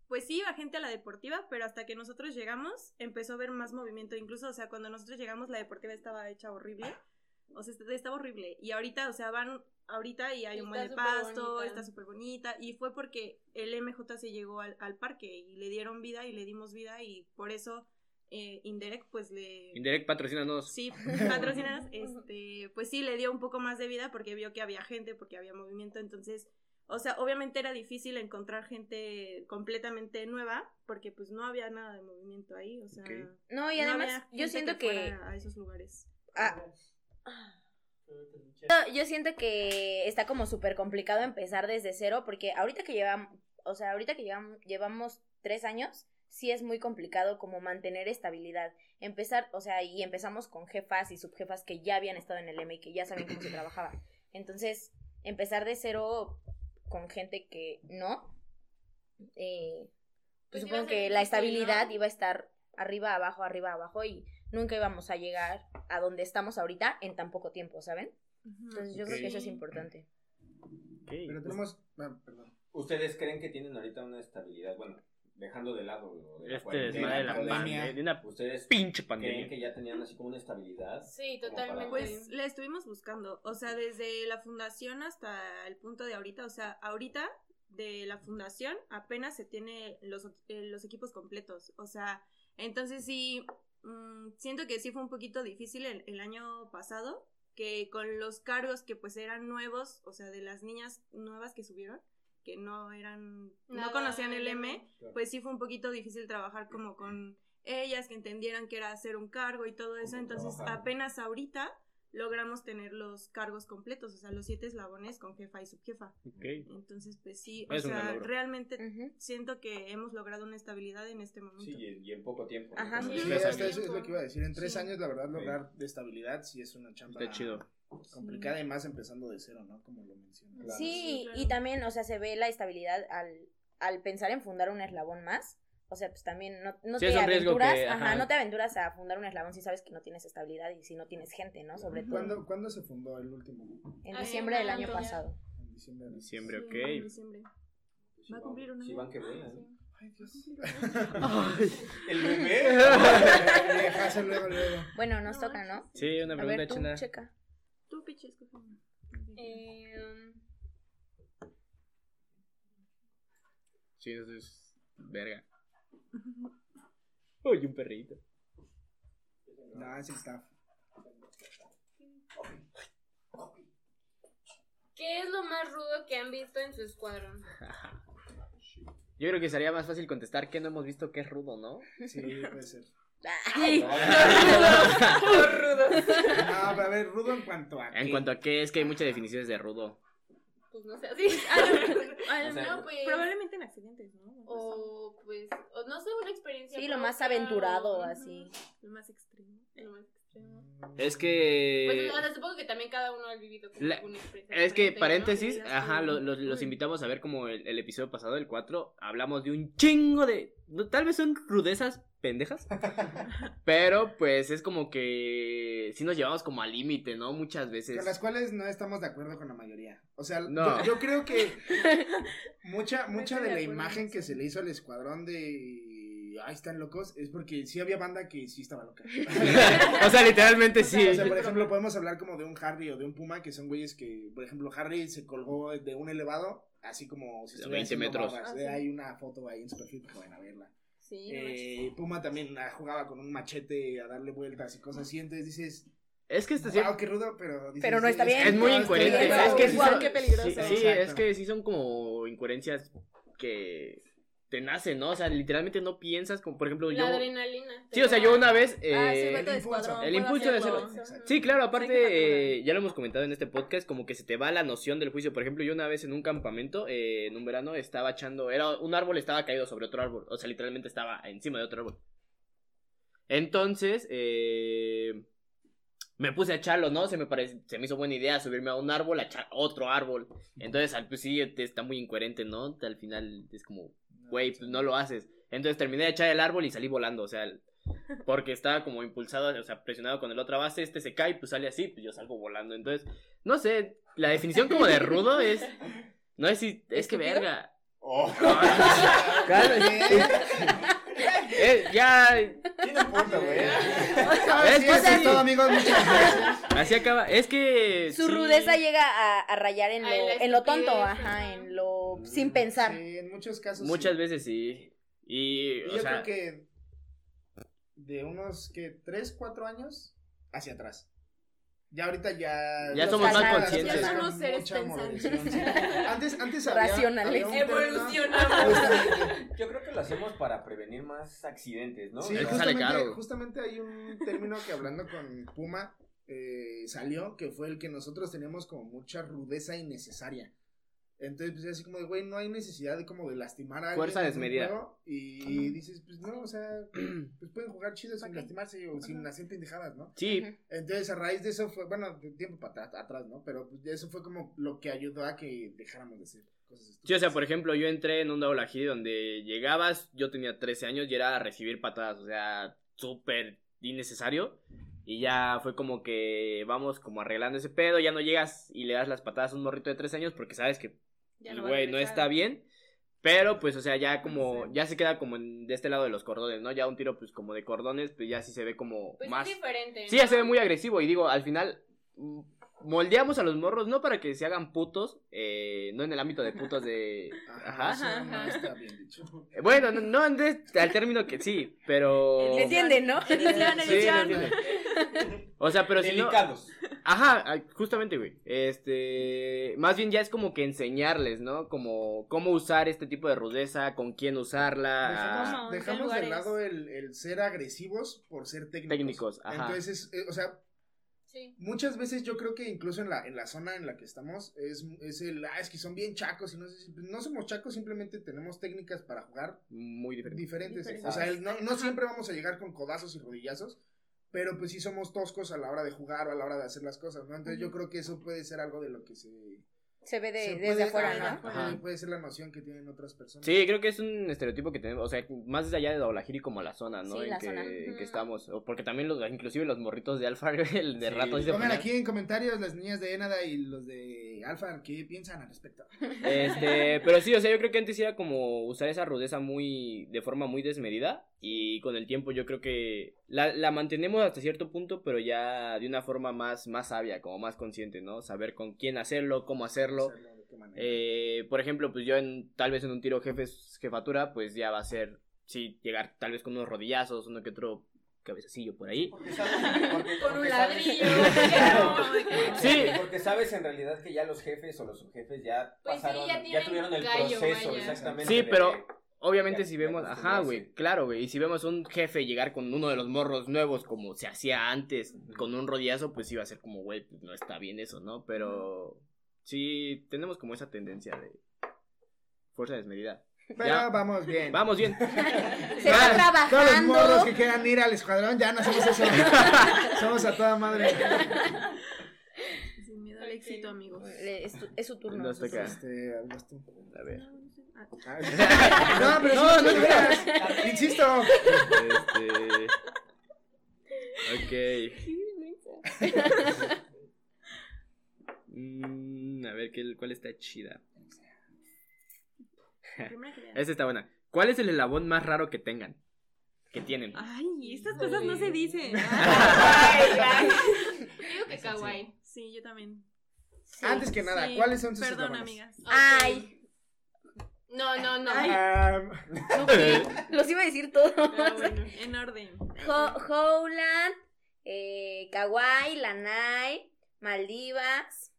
pues sí iba gente a la deportiva, pero hasta que nosotros llegamos empezó a haber más movimiento, incluso, o sea, cuando nosotros llegamos la deportiva estaba hecha horrible. O sea, est- estaba horrible. Y ahorita, o sea, van ahorita y hay
Y
un buen de pasto,
bonita.
está súper bonita. Y fue porque el MJ se llegó al, al parque y le dieron vida y le dimos vida y por eso eh, Indirect pues le...
Indirect patrocínanos.
Sí, patrocinas, este, pues sí, le dio un poco más de vida porque vio que había gente, porque había movimiento, entonces, o sea, obviamente era difícil encontrar gente completamente nueva, porque pues no había nada de movimiento ahí, o sea.
No, y además yo siento que...
fuera a esos lugares.
ah, Yo, yo siento que está como súper complicado empezar desde cero porque ahorita que llevamos, o sea, ahorita que llevamos, llevamos tres años, sí es muy complicado como mantener estabilidad. Empezar, o sea, y empezamos con jefas y subjefas que ya habían estado en el M y que ya saben cómo se trabajaba. Entonces, empezar de cero con gente que no, eh, pues
Pues
supongo que la estabilidad
¿no?
iba a estar arriba, abajo, arriba, abajo y nunca íbamos a llegar a donde estamos ahorita en tan poco tiempo, ¿saben? Entonces yo creo que eso es importante.
Pero tenemos. ah, perdón.
¿Ustedes creen que tienen ahorita una estabilidad? Bueno, dejando de lado de la
Este desmadre de la
pandemia.
pandemia.
¿Ustedes
pinche
creen
pandemia.
que ya tenían así como una estabilidad?
Sí, totalmente.
Pues la estuvimos buscando, o sea, desde la fundación hasta el punto de ahorita, o sea, ahorita de la fundación apenas se tiene los, eh, los equipos completos, o sea, entonces sí, mm, siento que sí fue un poquito difícil el, el año pasado, que con los cargos que pues eran nuevos, o sea, de las niñas nuevas que subieron, que no eran, no conocían el M, pues sí fue un poquito difícil trabajar como con ellas, que entendieran que era hacer un cargo y todo eso. Entonces,
trabajar.
apenas ahorita logramos tener los cargos completos, o sea, los siete eslabones con jefa y subjefa.
Ok.
Entonces, pues sí, o
Es
sea, realmente siento que hemos logrado una estabilidad en este momento.
Sí, y en, y en poco tiempo. ¿no?
Ajá, sí.
Sí,
años.
eso es lo que iba a decir. En tres
Sí.
años, la verdad, lograr de estabilidad sí es una chamba.
Está chido.
Complicada y más empezando de cero, ¿no? Como lo mencionas.
Claro.
Sí,
Sí, claro.
y también, o sea, se ve la estabilidad al, al pensar en fundar un eslabón más. O sea, pues también no, no
Sí,
te aventuras,
que-
ajá,
ajá.
no te aventuras a fundar un eslabón si sabes que no tienes estabilidad y si no tienes gente, ¿no? Sobre todo
¿Cuándo, ¿Cuándo se fundó el último?
en
Ay,
diciembre del año pasado.
En diciembre. de-
Diciembre,
Sí,
ok.
en diciembre.
Sí
Va a cumplir un
Sí,
año.
van que vuelan.
Ay, Dios.
¿El bebé?
Dejarse luego, luego.
Bueno, nos
No
toca, ¿no?
Sí, una
A
pregunta,
ver, tú,
Chena.
checa.
Tú, piche, escoge uno.
Em,
Sí, eso es verga. Uy, un perrito.
No, sí está.
¿Qué es lo más rudo que han visto en su escuadrón?
Yo creo que sería más fácil contestar que no hemos visto que es rudo, ¿no?
Sí, puede ser.
Ay,
No, pero a ver, rudo en cuanto a.
En
qué?
cuanto a qué, es que hay muchas definiciones de rudo.
Pues no sé, así. A lo-
O sea,
no, pues.
Probablemente en accidentes, ¿no?
O pues, o no sé, una experiencia.
sí, lo más aventurado,
o-
así.
Lo más extremo.
Lo más extremo.
Es que.
Pues, o sea, supongo que también cada uno ha vivido como
La-
alguna experiencia.
Es que, paréntesis,
¿no?
ajá, lo- los, los invitamos a ver como el, el episodio pasado, el 4, hablamos de un chingo de... Tal vez son rudezas pendejas, pero pues es como que sí nos llevamos como al límite, ¿no? Muchas veces.
Con las cuales no estamos de acuerdo con la mayoría. O sea,
No.
yo, yo creo que mucha, mucha de la imagen
en
que se le hizo al escuadrón de. Ay, están locos. Es porque sí había banda que sí estaba loca.
o sea, literalmente sí.
O sea, por ejemplo, podemos hablar como de un Harry o de un Puma, que son güeyes que, por ejemplo, Harry se colgó de un elevado, así como si
De
estuviera
20
haciendo
metros.
Ah, sí.
Hay una foto ahí en su perfil a verla.
Sí.
Eh, Puma también ah, jugaba con un machete a darle vueltas y cosas así, entonces dices,
Es que esto sí...
wow, qué rudo, pero... dices,
Pero no está bien.
Es muy
no, está
incoherente. Es que sí
Guau,
son-
qué peligroso.
Sí, sí, es que sí son como incoherencias que te nacen, ¿no? O sea, literalmente no piensas, como por ejemplo
La
yo...
adrenalina.
Sí, o sea, yo una vez...
Ah, sí,
eh,
el impulso.
escuadrón,
El
puedo
impulso de
hacerlo.
Exacto.
Sí, claro, aparte, eh, ya lo hemos comentado en este podcast, como que se te va la noción del juicio. Por ejemplo, yo una vez en un campamento, eh, en un verano, estaba echando, era un árbol estaba caído sobre otro árbol, o sea, literalmente estaba encima de otro árbol. Entonces, eh, me puse a echarlo, ¿no? Se me parece, se me hizo buena idea subirme a un árbol, a echar otro árbol. Entonces, al- pues sí, te- está muy incoherente, ¿no? Al final es como, güey, pues no lo haces. Entonces terminé de echar el árbol y salí volando, o sea, el- porque estaba como impulsado, o sea, presionado con el otra base, este se cae, pues sale así, pues yo salgo volando. Entonces, no sé, la definición como de rudo es, no es si, es que verga.
Oh.
Eh, ya,
Tiene punto, güey.
Es que sí.
todo, amigos, muchas gracias.
así acaba, es que...
Su
sí.
rudeza llega a, a rayar en lo, en lo tonto, ajá, en lo sin pensar.
Sí, en muchos casos
Muchas
sí.
veces sí. Y,
Y
o
yo
sea,
creo que de unos, que 3, 4 años hacia atrás. Ya ahorita ya...
Ya
somos más
conscientes.
Ya somos seres pensantes.
Antes, antes había,
Racionales.
había
Evolucionamos.
Justamente.
Yo creo que lo hacemos para prevenir más accidentes, ¿no?
Sí,
Es que
O sea,
sale
justamente,
caro.
justamente hay un término que hablando con Puma, eh, salió, que fue el que nosotros teníamos como mucha rudeza innecesaria. Entonces, pues así como de, güey, no hay necesidad de como de lastimar a alguien.
Fuerza desmedida.
juego, Y dices, pues no, o sea, pues pueden jugar chido sin lastimarse o sin hacer pendejadas, ¿no?
Sí,
Entonces, a raíz de eso fue, bueno, de tiempo para atrás, atrás, ¿no? Pero pues, eso fue como lo que ayudó a que dejáramos de hacer cosas estúpidas.
Sí, o sea, por ejemplo, yo entré en un Double Agility donde llegabas, yo tenía 13 años y era a recibir patadas, o sea, súper innecesario. Y ya fue como que vamos como arreglando ese pedo, ya no llegas y le das las patadas a un morrito de 13 años porque sabes que,
no a
güey, no está bien. Pero pues, o sea, ya como, ya se queda como en- de este lado de los cordones, ¿no? Ya un tiro pues como de cordones, pues ya sí se ve como
Pues
más...
es diferente.
Sí, ya
¿no?
se ve muy agresivo y digo, al final mm, moldeamos a los morros no para que se hagan putos, eh, no en el ámbito de putos de... Ajá.
Ajá,
no
ajá.
está bien dicho.
Eh, Bueno, no, no al término que sí, pero...
¿Entienden, no?
Sí,
edición.
no entiende. O sea, pero si no...
Delicados.
Ajá, ah, justamente, güey. Este, más bien ya es como que enseñarles, ¿no? Como cómo usar este tipo de rudeza, con quién usarla.
Dejamos,
ah,
¿Cómo? ¿En qué
dejamos de lado el, el ser agresivos por ser técnicos.
Técnicos, ajá.
Entonces, eh, o sea,
Sí.
muchas veces yo creo que incluso en la, en la zona en la que estamos es, es el, ah, es que son bien chacos y no sé si, pues, no somos chacos, simplemente tenemos técnicas para jugar
Muy diferente.
diferentes.
Diferentes.
O sea, el- no, no siempre vamos a llegar con codazos y rodillazos, pero pues sí somos toscos a la hora de jugar o a la hora de hacer las cosas, ¿no? Entonces yo creo que eso puede ser algo de lo que se...
Se ve de,
se
desde
puede-
afuera,
ajá,
¿no?
puede-
Ajá.
Puede ser la noción que tienen otras personas.
Sí, creo que es un estereotipo que tenemos, o sea, más desde allá de Doblajiri como la zona, ¿no?
Sí,
en
la
que,
zona.
en que estamos. O Porque también los, inclusive los morritos de Alfa, el de
Sí.
rato
Pongan aquí en comentarios las niñas de Enada y los de Alfa qué piensan al respecto.
Este, pero sí, o sea, yo creo que antes era como usar esa rudeza muy, de forma muy desmedida y con el tiempo yo creo que la, la mantenemos hasta cierto punto, pero ya de una forma más, más sabia, como más consciente, ¿no? Saber con quién hacerlo, cómo hacerlo.
Hacerlo de qué manera.
Eh, por ejemplo, pues yo en, tal vez en un tiro jefes, jefatura, pues ya va a ser, sí, llegar tal vez con unos rodillazos, uno que otro cabecillo por ahí.
Porque sabes, porque-
Con un ladrillo.
Sí.
Porque sabes en realidad que ya los jefes o los subjefes ya
Pues sí,
pasaron,
ya
ya,
tienen
tuvieron el
gallo,
proceso,
vaya.
exactamente.
Sí,
de-
pero Obviamente
Ya-
si
ya
vemos, ajá, güey, claro, güey, y si vemos un jefe llegar con uno de los morros nuevos como se hacía antes, con un rodillazo, pues iba a ser como, güey, pues no está bien eso, ¿no? Pero sí tenemos como esa tendencia de fuerza desmedida.
Pero
Ya.
vamos bien.
Vamos bien.
Se va
Todos los morros
trabajando.
que quieran ir al escuadrón, ya no hacemos eso. Somos a toda madre.
Sin miedo al éxito, amigos.
Le- Es, tu- es su turno.
Nos toca.
Este.
A ver.
Ah,
Ah, No, pero
No, no digas.
Insisto.
Este. Ok. Mm, a ver, ¿qué, ¿cuál está chida?
Primera que vean.
Esta está buena. ¿Cuál es el eslabón más raro que tengan? Que tienen.
Ay, estas cosas no se dicen.
Digo que kawaii.
Sí, yo también.
Antes que nada,
Sí,
¿cuáles son sus
Perdón, amigas.
Ay,
No, no, no.
Los iba a decir todos.
Ah, bueno.
En orden.
Ho- Howland, eh, Kauai, Lanai, Maldivas,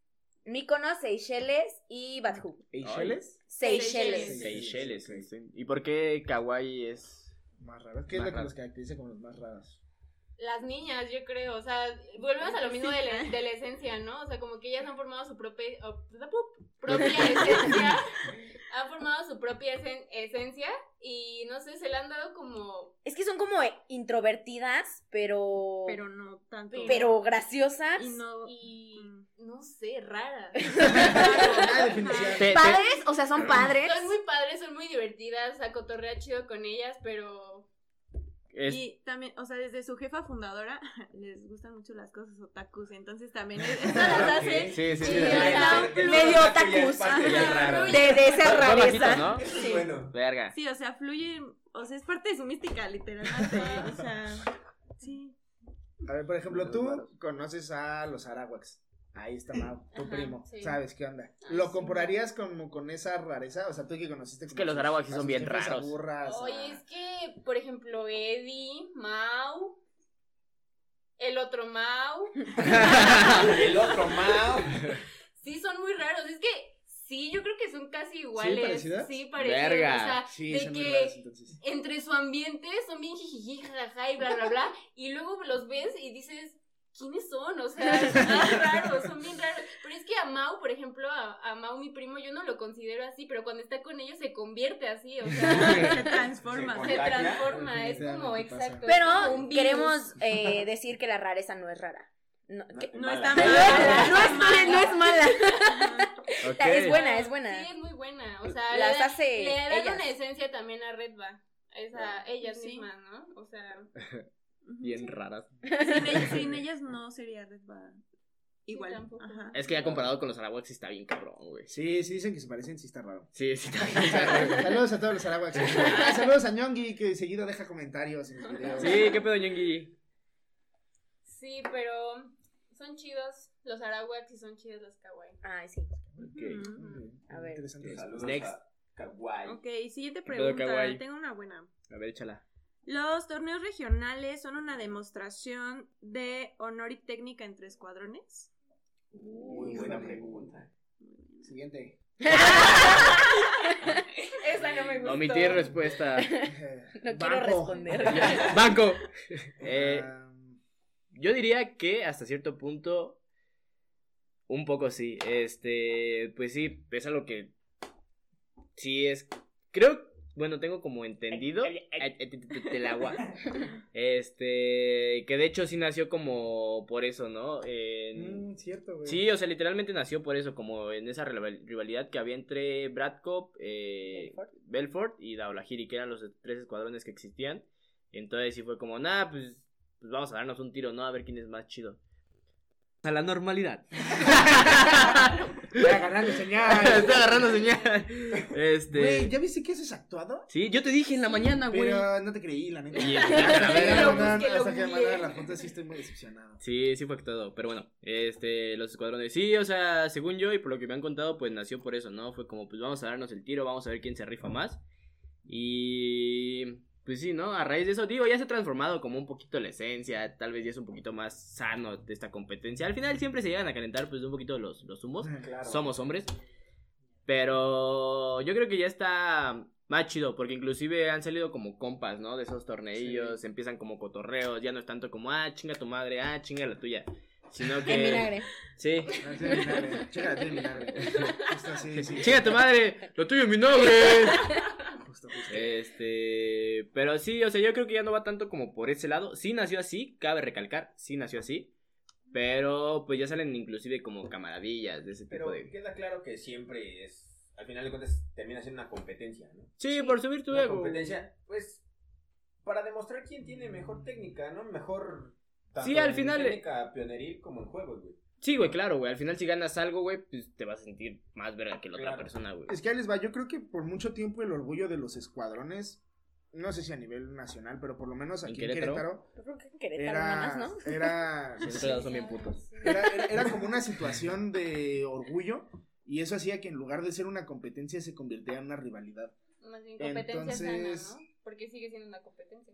Mykonos, Seychelles y Badhu.
¿Seychelles?
Seychelles.
Seychelles.
¿Y por qué kawaii es...?
Más raros. ¿Qué es lo que
raro.
los caracteriza como los más raros?
Las niñas, yo creo, o sea, volvemos a lo mismo de la, de la esencia, ¿no? O sea, como que ellas han formado su propia, propia esencia, han formado su propia esen- esencia y no sé, se le han dado como...
Es que son como eh, introvertidas, pero.
Pero no tanto.
pero graciosas.
Y no.
y
Mm.
no sé, raras.
Padres, o sea, son padres.
Son muy padres, son muy divertidas, a cotorrear chido con ellas, pero...
es-
Y también, o sea, desde su jefa fundadora les gustan mucho las cosas otakus, entonces también esto las hace
Sí, sí, sí.
Sí,
sí.
medio otakus. De, de esa rareza.
Eso es bueno.
Verga.
Sí, o sea, fluye, o sea, es parte de su mística, literalmente. o sea, sí.
A ver, por ejemplo, tú conoces a los Arawaks. Ahí está Mau, tu
Ajá,
primo.
sí.
¿Sabes qué onda?
Ah,
¿Lo
sí.
compararías como con esa rareza? O sea, tú que conociste.
Es que los sí son bien raros.
Aburras,
Oye, es que, por ejemplo, Eddie, Mau, el otro Mau,
El otro Mao.
sí son muy raros. Es que sí, yo creo que son casi iguales.
parecidas?
Sí, parecidos.
Verga.
O sea,
Sí,
de
son muy
que
raros entonces.
entre su ambiente son bien jijiji, jajaja y bla, bla, bla. Y luego los ves y dices, ¿quiénes son? O sea, son raros, son bien raros. Pero es que a Mau, por ejemplo, a, a Mau, mi primo, yo no lo considero así, pero cuando está con ellos se convierte así, o sea,
Se transforma.
Se
transforma, es como exacto. como
Pero queremos eh, decir que la rareza no es rara. No,
No,
que-
No
mala.
está
no,
mala.
no es, no es mala. Es buena, es buena.
Sí, es muy buena. O sea,
Las
le, da-
hace
le
ellas.
una esencia también a Redba. Esa, ellas
Sí.
mismas, ¿no? O sea,
Bien raras.
Sin ellas, sin ellas no sería Red Bar. Igual.
tampoco.
Ajá.
Es que ya comparado con los Arawax está bien cabrón, güey.
Sí, sí dicen que se parecen, sí está raro.
Sí, sí, está bien raro.
Saludos a todos los Arawax. Ah, saludos a Ñongui, que seguido deja comentarios en los videos.
Sí, qué pedo, Ñongui.
sí, pero son chidos los Arawaks y son chidos los Kawaii.
Ay, sí.
Ok.
A ver.
Interesante.
Saludos
Next.
a Kawaii.
Ok, siguiente pregunta. Tengo una buena.
A ver, échala.
Los torneos regionales son una demostración de honor y técnica entre escuadrones.
Muy buena pregunta.
Siguiente.
Esa no me gustó.
Omitir respuesta.
No quiero
Banco.
responder.
Banco. Eh,
Ah,
yo diría que hasta cierto punto. Un poco sí. Este. Pues sí, es algo que. Sí es. Creo. Bueno, tengo como entendido. El agua. Este. Que de hecho sí nació como por eso, ¿no? En-
mm, cierto, güey.
Sí, o sea, literalmente nació por eso, como en esa rival- rivalidad que había entre Bradcop, eh,
Belfort.
Belfort y Daulahiri, que eran los tres escuadrones que existían. Entonces sí fue como, nada, pues, pues vamos a darnos un tiro, ¿no? A ver quién es más chido. A la normalidad.
Estoy agarrando señal.
Estoy agarrando señal. Este.
Güey, ¿ya viste que eso es actuado?
Sí, yo te dije en la mañana, güey.
Pero no te creí, la neta.
Y- a ver,
hasta que mandaron la foto sí estoy muy decepcionado.
Sí, sí fue todo, pero bueno, este, los escuadrones, sí, o sea, según yo y por lo que me han contado, pues nació por eso, ¿no? Fue como, pues vamos a darnos el tiro, vamos a ver quién se rifa más. Y, pues sí, ¿no? A raíz de eso, digo, ya se ha transformado como un poquito la esencia, tal vez ya es un poquito más sano de esta competencia. Al final siempre se llegan a calentar, pues, un poquito los, los humos.
Claro.
Somos hombres. Pero yo creo que ya está más chido, porque inclusive han salido como compas, ¿no? De esos torneillos, empiezan como cotorreos, ya no es tanto como, ah, chinga tu madre, ah, chinga la tuya. Sino que...
Ah, el así, sí.
Chinga tu madre, lo tuyo es mi nombre.
Justo, justo.
Este, pero sí, o sea, yo creo que ya no va tanto como por ese lado. Sí nació así, cabe recalcar, sí nació así. Pero pues ya salen inclusive como camaradillas de ese tipo
Pero
de...
queda claro que siempre es. Al final de cuentas, termina siendo una competencia, ¿no?
Sí, por subir tu ego.
competencia, pues. Para demostrar quién tiene mejor técnica, ¿no? Mejor. tanto
Sí, al
en
final-
Técnica pioneril como en juegos, güey.
Sí, güey, claro, güey. Al final si ganas algo, güey, pues te vas a sentir más verga que la otra persona, güey.
Es que ahí les va, yo creo que por mucho tiempo el orgullo de los escuadrones, no sé si a nivel nacional, pero por lo menos
¿En
aquí
Querétaro?
en Querétaro,
Yo creo que en Querétaro nada
era,
más, ¿no?
era,
son bien putos.
era, era- era como una situación de orgullo y eso hacía que en lugar de ser una competencia se convirtiera en una rivalidad.
Más bien competencia
Entonces-
sana, ¿no? Porque sigue siendo una competencia.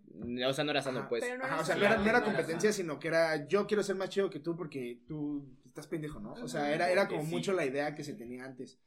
O sea, no era sano,
Ajá.
pues.
Pero no
Ajá,
era
o sea, no era, no era competencia, sino que era yo quiero ser más chido que tú porque tú estás pendejo, ¿no? O sea, era, era como mucho la idea que se tenía antes.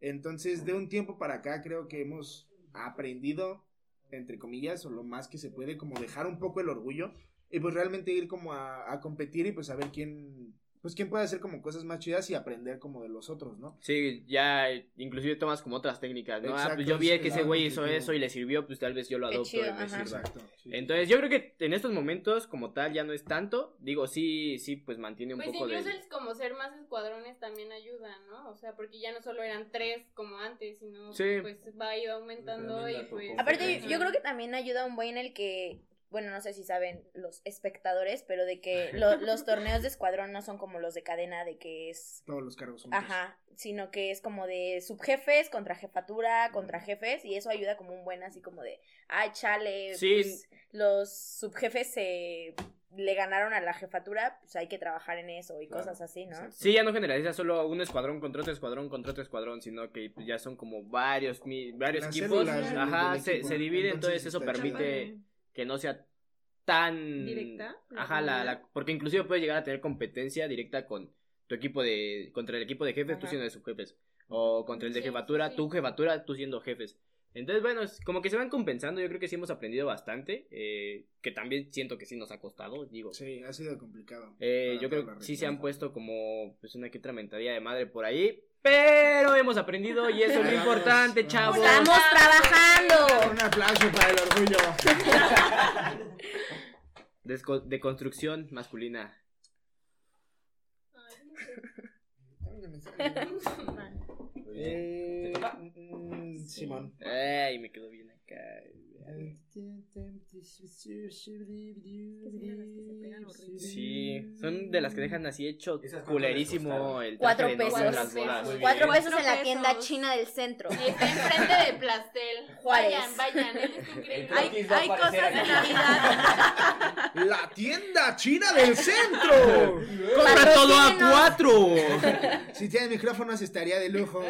Entonces, de un tiempo para acá creo que hemos aprendido, entre comillas, o lo más que se puede, como dejar un poco el orgullo y pues realmente ir como a, a competir y pues a ver quién, pues quién puede hacer como cosas más chidas y aprender como de los otros, ¿no?
Sí, ya inclusive tomas como otras técnicas, ¿no? ah, pues yo vi que ese güey hizo eso y le sirvió, pues tal vez yo lo adopto
chido,
y me.
Exacto. sí.
Entonces yo creo que en estos momentos como tal ya no es tanto, digo sí, sí, pues mantiene un
Pues
poco
incluso
de...
el como ser más escuadrones también ayuda, ¿no? O sea, porque ya no solo eran tres como antes, sino
Sí.
pues va a ir aumentando y pues...
Aparte, yo creo que también ayuda un buen el que, bueno, no sé si saben los espectadores, pero de que lo- los torneos de escuadrón no son como los de cadena, de que es,
Todos los cargos juntos.
ajá, sino que es como de subjefes contra jefatura, contra jefes, y eso ayuda como un buen así como de, ay, chale,
Sí.
pues, los subjefes se le ganaron a la jefatura, pues hay que trabajar en eso y
Claro,
cosas así, ¿no?
exacto.
Sí, ya no generaliza solo un escuadrón contra otro escuadrón contra otro escuadrón, sino que pues, ya son como varios, mi- varios equipos. Ajá, se,
equipo.
se divide, entonces,
Entonces,
eso permite que no sea tan...
¿Directa?
Ajá, la,
comunidad.
la- porque inclusive puedes llegar a tener competencia directa con tu equipo de... Contra el equipo de jefes, tú siendo de subjefes. O contra el de
Sí,
jefatura,
sí.
tu jefatura, tú siendo jefes. Entonces, bueno, es como que se van compensando. Yo creo que sí hemos aprendido bastante. eh, que también siento que sí nos ha costado, digo.
Sí, ha sido complicado.
Eh, yo creo que sí se han puesto como pues una que otra mentadilla de madre por ahí. Pero hemos aprendido y eso es lo importante, chavos.
Estamos trabajando.
Un aplauso para el orgullo.
De construcción masculina.
Eh, mm, Simón.
Ay, me quedó bien acá. Sí, son de las que dejan así hecho
¿Esas cuánto
culerísimo el
Cuatro
en
pesos.
las bodas.
Muy bien.
Cuatro pesos en la tienda china del centro.
Y está enfrente de Plastel.
Juárez.
Vayan, vayan, es increíble.
Hay, cosas de. Navidad.
La tienda china del centro.
¡Compra todo a cuatro!
Si tiene micrófonos estaría de lujo.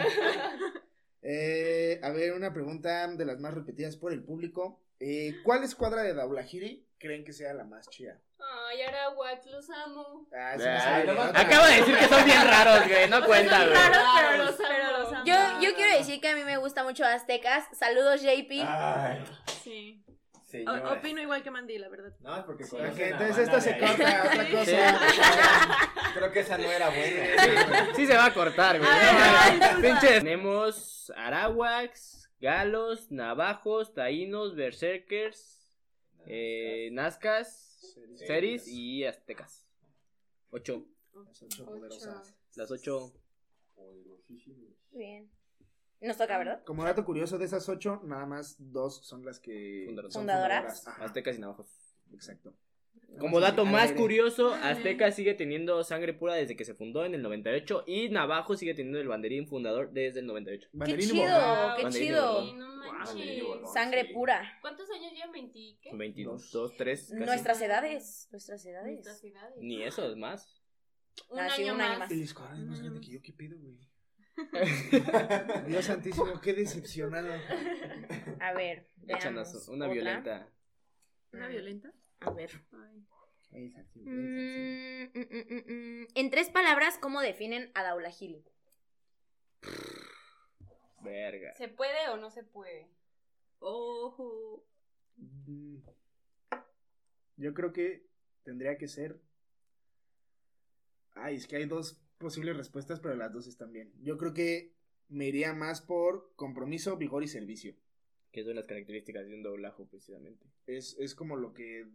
Eh, a ver, una pregunta de las más repetidas por el público. Eh, ¿Cuál escuadra de Daulahiri creen que sea la más chida?
Ay, Arahuac, los amo.
Ah, sí,
Ay,
otra.
Acabo de decir que son bien raros, güey. No cuenta,
Son
güey.
raros, pero los amo.
Pero los amo.
Yo, yo quiero decir que a mí me gusta mucho Aztecas. Saludos, JP.
Ay,
Sí.
Señora.
Opino igual que Mandy, la verdad.
No, es porque
Ok,
conocen a
entonces esto se corta, otra
Sí.
cosa.
Creo que esa no era buena.
Sí se va a cortar, güey. Tenemos Arawax, Galos, Navajos, Taínos, Berserkers, eh, Nazcas,
Ceris.
Ceris y Aztecas. Ocho.
Las ocho poderosas.
Las ocho.
Bien. Nos toca, ¿verdad?
Como dato curioso, de esas ocho, nada más dos son las que
Fundadoras.
son
¿Fundadoras?
Aztecas y Navajos.
exacto.
Como dato más
aire.
curioso, Azteca sigue teniendo sangre pura desde que se fundó en el 98 y Navajo sigue teniendo el banderín fundador desde el 98.
Qué
Banderín y
chido,
bordón.
qué
Banderín y
chido.
Sí, no
y
manches.
Sangre
Sí.
pura.
¿Cuántos años llevan? ¿20 qué?
22, 2, 3, casi.
Nuestras edades. Nuestras edades.
Nuestras edades.
Ni eso, es más.
Un
Ah, sí,
año
un año
más.
más.
El escuadrón es más grande que yo, ¿qué pido, güey? Dios santísimo, qué decepcionado.
A ver,
Échanos una
otra.
violenta.
¿Una violenta?
A ver.
Ay.
Mm, mm, mm, mm, mm. En tres palabras, ¿cómo definen a Daulahiri?
Verga.
¿Se puede o no se puede?
Ojo.
Mm, Yo creo que tendría que ser. Ay, es que hay dos posibles respuestas, pero las dos están bien. Yo creo que me iría más por compromiso, vigor y servicio.
Que son las características de un doblajo, precisamente.
Es, es como lo que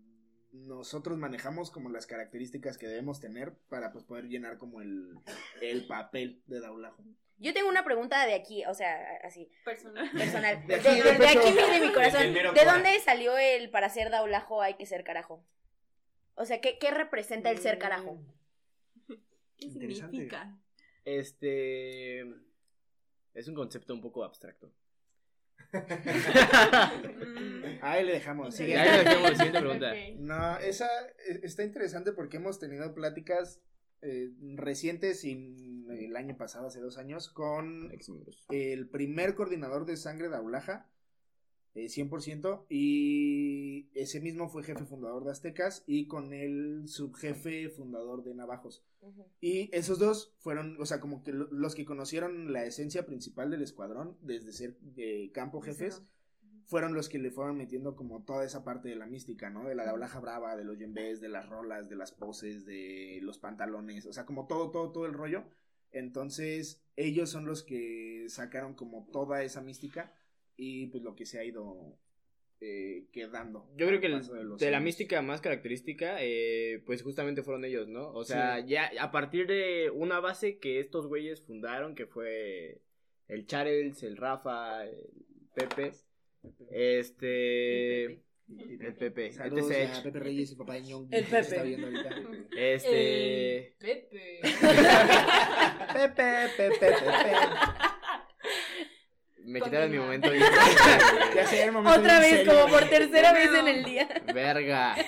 nosotros manejamos como las características que debemos tener para pues poder llenar como el, el papel de Daulajo.
Yo tengo una pregunta de aquí, o sea, así,
Personal.
personal.
De
De,
aquí,
de-
del
de aquí
pecho.
de mi corazón. ¿De dónde salió el para ser Daulajo hay que ser carajo? O sea, ¿qué, qué representa el ser carajo?
¿Qué significa?
Este. Es un concepto un poco abstracto.
Ahí le dejamos.
Ya,
sigue.
ya dejemos, siguiente pregunta.
No, esa eh, está interesante porque hemos tenido pláticas eh, recientes y el año pasado, hace dos años, con el primer coordinador de sangre de Aulaja, eh, 100%, y ese mismo fue jefe fundador de Aztecas y con el subjefe fundador de Navajos. Y esos dos fueron, o sea, como que lo- los que conocieron la esencia principal del escuadrón, desde ser eh, campo jefes, fueron los que le fueron metiendo como toda esa parte de la mística, ¿no? De la Daulaja Brava, de los yembés, de las rolas, de las poses, de los pantalones, o sea, como todo, todo, todo el rollo. Entonces, ellos son los que sacaron como toda esa mística y pues lo que se ha ido eh, quedando.
Yo creo que el- de la mística más característica, eh, pues justamente fueron ellos, ¿no? O sea,
Sí.
ya a partir de una base que estos güeyes fundaron, que fue el Charles, el Rafa, el Pepe, este... El Pepe.
Saludos
Este
a Pepe Reyes y papá de Ñongui,
El Pepe.
está viendo ahorita.
Este...
Pepe.
Pepe, Pepe, Pepe.
Me quitaron mi momento.
Ya sé, el momento
Otra vez,
serio.
como por tercera vez en el día.
Verga.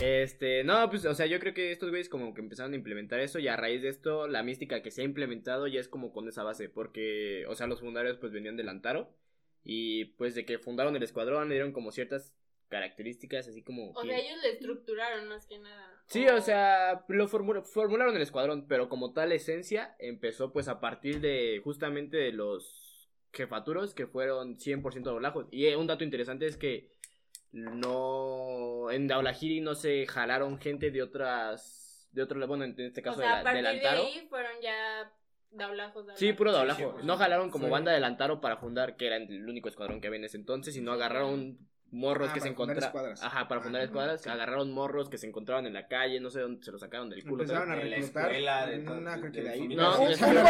Este, no, pues, o sea, yo creo que estos güeyes como que empezaron a implementar eso y a raíz de esto, la mística que se ha implementado ya es como con esa base, porque, o sea, los fundadores pues venían del Antaro y pues de que fundaron el escuadrón le dieron como ciertas características así como...
O
que-
sea, ellos le estructuraron más que nada.
Sí, o sea, lo formula- formularon el escuadrón, pero como tal esencia empezó pues a partir de justamente de los jefaturos que fueron 100% doblajos. Y eh, un dato interesante es que no. En Daulahiri no se jalaron gente de otras. De otro, bueno, en este
O
caso
sea, a
de, la,
partir
del
de
Antaro.
ahí fueron ya daulajos, daulajos.
Sí, puro.
Sí, sí,
no jalaron como
sí.
banda del Antaro para fundar, que era el único escuadrón que había en ese entonces, sino agarraron morros
Ah,
que se
para fundar
encontraban.
escuadras.
Ajá, para
Ah,
fundar
ah,
escuadras.
sí.
Agarraron morros que se encontraban en la calle, no sé dónde se los sacaron del culo.
Empezaron a
De la
reclutar.
escuela, de
no, creo que
de
de ahí.
familia.
No,
Un,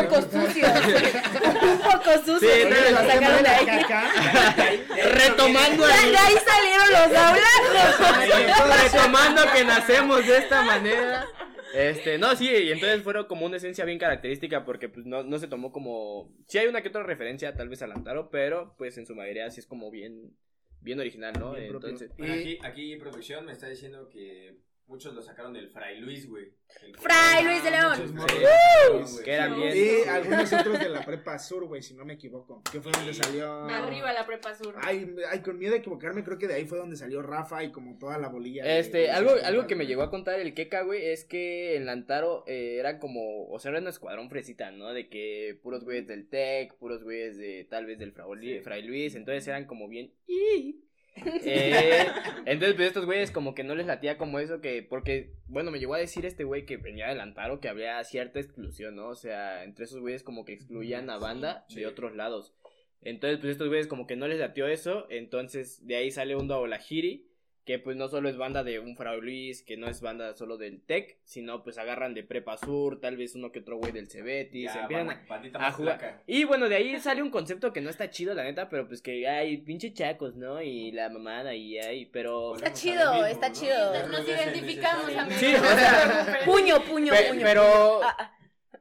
poco sucio. un poco sucio.
Sí,
sacaron de ahí.
Retomando
de ahí salieron los daulajos.
Retomando que nacemos de esta manera. Este, no, sí, y entonces fueron como una esencia bien característica porque pues no, no se tomó como... Sí hay una que otra referencia tal vez al Antaro, pero pues en su mayoría sí es como bien, bien original, ¿no?
Bien.
Entonces...
Bueno, aquí, aquí producción me está diciendo que muchos lo sacaron del Fray Luis, güey. El-
Fray Luis de León.
Morros.
Que eran bien...
Y algunos otros de la prepa sur, güey, si no me equivoco. Que fue donde salió.
Arriba la prepa sur.
Ay, ay, con miedo de equivocarme, creo que de ahí fue donde salió Rafa y como toda la bolilla.
Este,
de-
algo,
de-
algo que me llegó a contar el Keka, güey, es que en Lantaro eh, era como, o sea, era un escuadrón fresita, ¿no? De que puros güeyes del Tec, puros güeyes de tal vez del Fray Luis, entonces eran como bien... "Ih". Eh, entonces, pues estos güeyes como que no les latía como eso que, porque, bueno, me llegó a decir este güey que venía de Lantaro que había cierta exclusión, ¿no? O sea, entre esos güeyes como que excluían a banda
Sí.
de otros lados. Entonces, pues estos güeyes como que no les latió eso, entonces de ahí sale un Daolahiri, que pues no solo es banda de un Frau Luis, que no es banda solo del Tec, sino pues agarran de Prepa Sur, tal vez uno que otro güey del Cebetis,
Ya,
empiezan a,
más
a jugar. Y bueno, de ahí sale un concepto que no está chido, la neta, pero pues que hay pinche chacos, ¿no? Y la mamada y hay, pero...
Está chido,
mismo,
está
¿no?
chido.
Nos identificamos, amigos.
Sí, o sea,
Puño, puño,
Pe-
puño.
pero-
Ah, ah.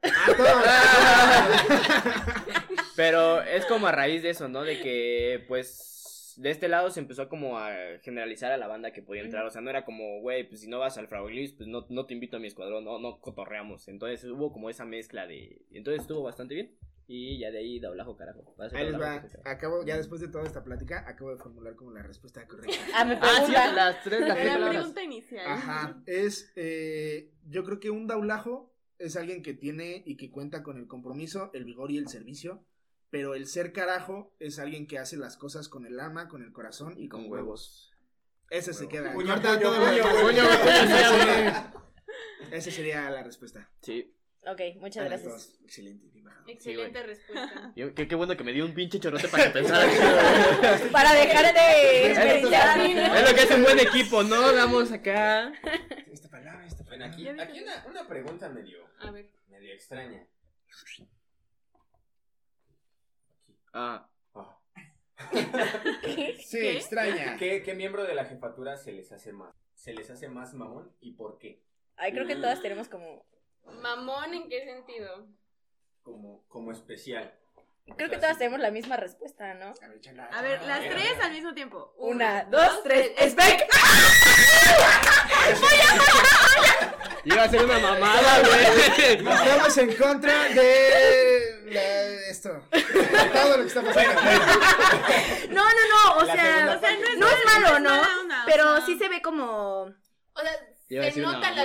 Ah.
Pero es como a raíz de eso, ¿no? De que, pues, de este lado se empezó como a generalizar a la banda que podía entrar. O sea, no era como, güey, pues si no vas al Frau Luis, pues no, no te invito a mi escuadrón, no, no cotorreamos. Entonces hubo como esa mezcla de... Entonces estuvo bastante bien. Y ya de ahí, doblajo, carajo. Va a ser
Ahí les va. Acabo, ya después de toda esta plática, acabo de formular como la respuesta correcta.
Ah, sí,
pregunta.
las tres, las tres
Era la pregunta inicial.
Ajá. Es, eh, yo creo que un daulajo es alguien que tiene y que cuenta con el compromiso, el vigor y el servicio. Pero el ser carajo es alguien que hace las cosas con el alma, con el corazón y con, huevos. Ese se queda. Ese sería la respuesta.
Sí.
Ok, muchas gracias.
Excelente.
Excelente respuesta.
Yo- qué, qué bueno que me dio un pinche chorote para que pensara.
Para dejarte experienciar.
Es lo que hace un buen equipo, ¿no? Damos acá.
Esta palabra, esta
Bueno,
palabra.
aquí,
vi
aquí una, una pregunta medio,
A ver.
medio extraña.
Ah.
Ah.
Sí,
¿Qué?
extraña.
¿Qué, ¿Qué miembro de la jefatura se les hace más? ¿Se les hace más mamón y por qué?
Ay, creo que todas tenemos como.
Mamón, ¿en qué sentido?
Como, como especial.
Creo que todas tenemos la misma respuesta, ¿no?
A ver, chala,
A ver, las tres al mismo tiempo.
Una, dos, tres. ¡Spec!
Iba a ser una mamada, güey.
Estamos en contra de la- esto. Todo lo que está pasando.
No, no, no. O sea, o no es malo, ¿no?
mala onda, o
Pero
sea.
sí se ve como
O sea, se
una
la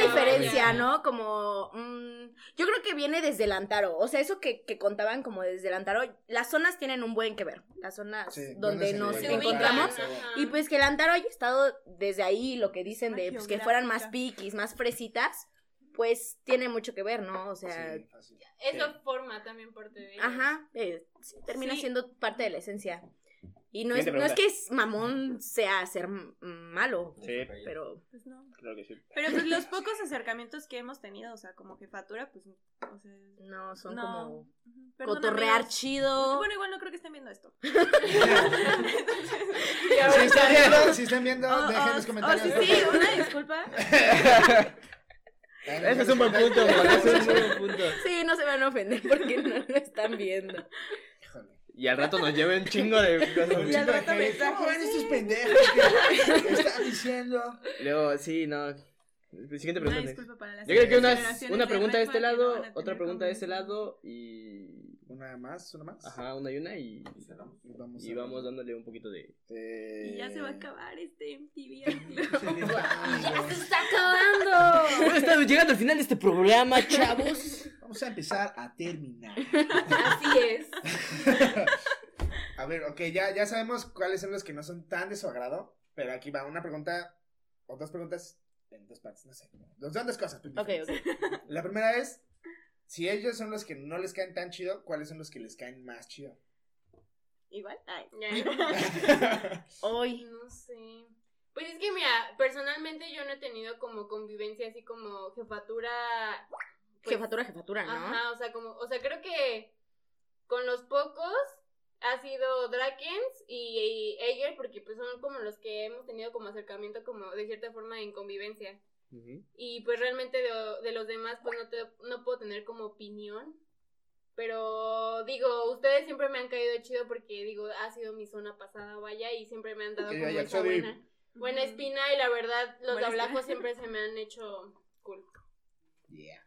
diferencia.
una. ¿no? Como. mm, yo creo que viene desde el Antaro. O sea, eso que, que contaban como desde el Antaro. Las zonas tienen un buen que ver. Las zonas
Sí,
donde
¿dónde se
nos
ubican?
Encontramos.
ajá.
Y pues que el Antaro haya estado desde ahí, lo que dicen de pues, que fueran más piquis, más fresitas, pues tiene mucho que ver, ¿no? O sea,
Sí.
Eso forma también parte de ellos.
ajá, eh, sí, termina
Sí.
siendo parte de la esencia. Y no es, no es que es mamón sea ser malo,
Sí,
pero
Pues no.
creo que sí.
Pero pues los pocos acercamientos que hemos tenido, o sea, como jefatura, pues, o sea,
no son
no.
como.
Perdón,
cotorrear
amigos.
chido.
Bueno, igual no creo que estén viendo esto.
Si están viendo, si están viendo,
Oh,
dejen
oh,
los
oh,
comentarios.
sí,
por
sí, una disculpa.
Ese es un buen punto. Ese es un buen punto.
Sí, no se van a ofender porque no lo están viendo.
Híjole.
Y al rato nos lleva un chingo de cosas.
Y al rato.
¿Cómo ven estos pendejos que están diciendo?
Luego, sí, no. Siguiente
Una
pregunta.
disculpa para las
Yo creo que unas- una pregunta de este
no
lado, otra pregunta de este lado y...
Una más, una más.
Ajá, una y una y...
Y cerramos.
Y vamos,
Y vamos dándole un poquito de...
Eh,
Y ya se va a acabar este MTV.
¡Ya se está acabando!
Bueno, estamos llegando al final de este programa, chavos.
Vamos a empezar a terminar.
Así es.
A ver, ok, ya, ya sabemos cuáles son los que no son tan de su agrado, pero aquí va una pregunta, o dos preguntas en dos partes, no sé. Dos, son dos cosas. pues,
Ok,
diferentes.
ok.
La primera es, si ellos son los que no les caen tan chido, ¿cuáles son los que les caen más chido?
Igual. Ay.
Hoy.
No sé. Pues es que, mira, personalmente yo no he tenido como convivencia así como jefatura. pues,
Jefatura, jefatura, ¿no?
Ajá, o sea, como, o sea, creo que con los pocos ha sido Drakens y, y Eger, porque pues son como los que hemos tenido como acercamiento como de cierta forma en convivencia. Y pues realmente de, de los demás pues no, te, no puedo tener como opinión. Pero digo, ustedes siempre me han caído chido porque digo, ha sido mi zona pasada, vaya, y siempre me han dado como esa buena, buena espina y la verdad los
espina.
siempre se me han hecho cool.
Yeah.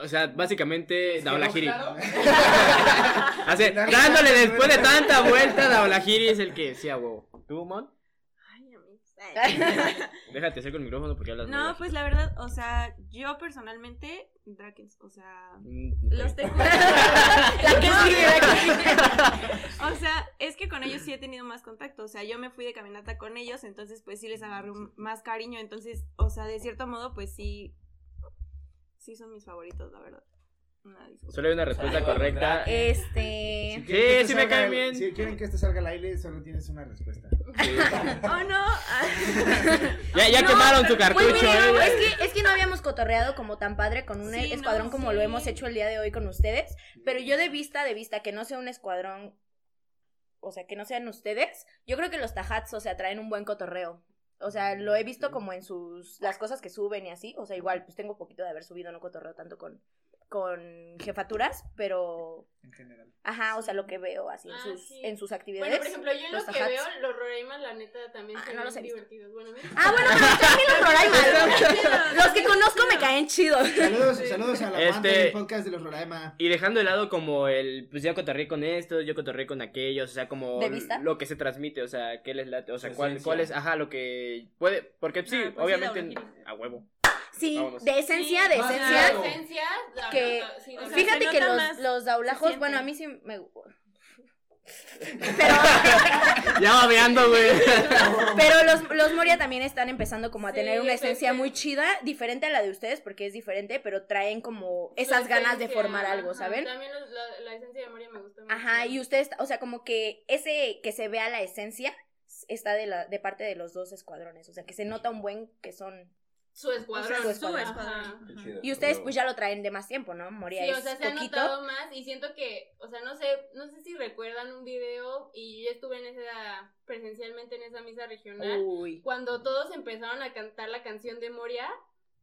O sea, básicamente, Daulahiri.
claro?
Dándole después de tanta vuelta, Daulahiri es el que sí a huevo. ¿Tú, Mon? Déjate hacer con el micrófono porque hablas
No, pues la verdad, o sea, yo personalmente, Drakens, o sea,
Mm,
los tengo. O sea, es que con ellos sí he tenido más contacto. O sea, yo me fui de caminata con ellos, entonces pues sí les agarré un- más cariño. Entonces, o sea, de cierto modo, pues sí. Sí son mis favoritos, la verdad. Una.
Solo hay una respuesta correcta.
Este.
Sí, sí me
salga
cae
al-
bien.
Si quieren que esto salga al aire, solo tienes una respuesta.
Oh, no.
Ya, ya
No,
quemaron tu
Pues
cartucho,
miren,
eh.
es que, es que no habíamos cotorreado como tan padre con un
Sí, no,
escuadrón como lo
sí.
hemos hecho el día de hoy con ustedes, pero yo de vista, de vista, que no sea un escuadrón, o sea, que no sean ustedes, yo creo que los Tajats, o sea, traen un buen cotorreo. O sea, lo he visto como en sus, las cosas que suben y así, o sea, igual, pues tengo poquito de haber subido, no cotorreo tanto con, con jefaturas, pero,
En general.
ajá, o sea, lo que veo así en
Ah,
sus,
sí.
en sus actividades.
Bueno, por ejemplo, yo en lo que veo, los Roraimas, la neta, también
Ah,
son
no los
divertidos. Bueno, mí-
Ah, bueno, pero también los Roraima. Los que conozco me caen chidos.
Saludos, saludos a la
Este-
banda del podcast de los Roraima.
Y dejando de lado como el, pues ya cotorré con estos, yo cotorré con aquellos, o sea, como
¿De vista?
lo que se transmite, o sea, qué les late, o sea, cuál, cuál es, ajá, lo que puede, porque sí,
Ah, pues
obviamente, a huevo.
Sí,
Vámonos.
de esencia, de
Sí,
esencia.
de esencia, la-
que-
la- sí,
o
la-
sea,
Fíjate que los, los daulajos, bueno, a mí sí me... Pero,
Ya babeando, güey.
pero los, los Moria también están empezando como a
Sí,
tener una esencia
sí.
muy chida, diferente a la de ustedes, porque es diferente, pero traen como esas ganas de formar algo,
ajá,
¿saben?
También los- la, la esencia de Moria me gusta mucho.
Ajá, y ustedes, o sea, como que ese que se vea la esencia está de, la, de parte de los dos escuadrones, o sea, que se nota un buen que son...
Su escuadrón.
Su
Su
escuadrón.
Ajá.
Y ustedes pues ya lo traen de más tiempo, ¿no? Moria
Sí, o sea, se ha
poquito.
notado más y siento que, o sea, no sé, no sé si recuerdan un video y yo estuve en esa, presencialmente en esa misa regional,
Uy.
cuando todos empezaron a cantar la canción de Moria,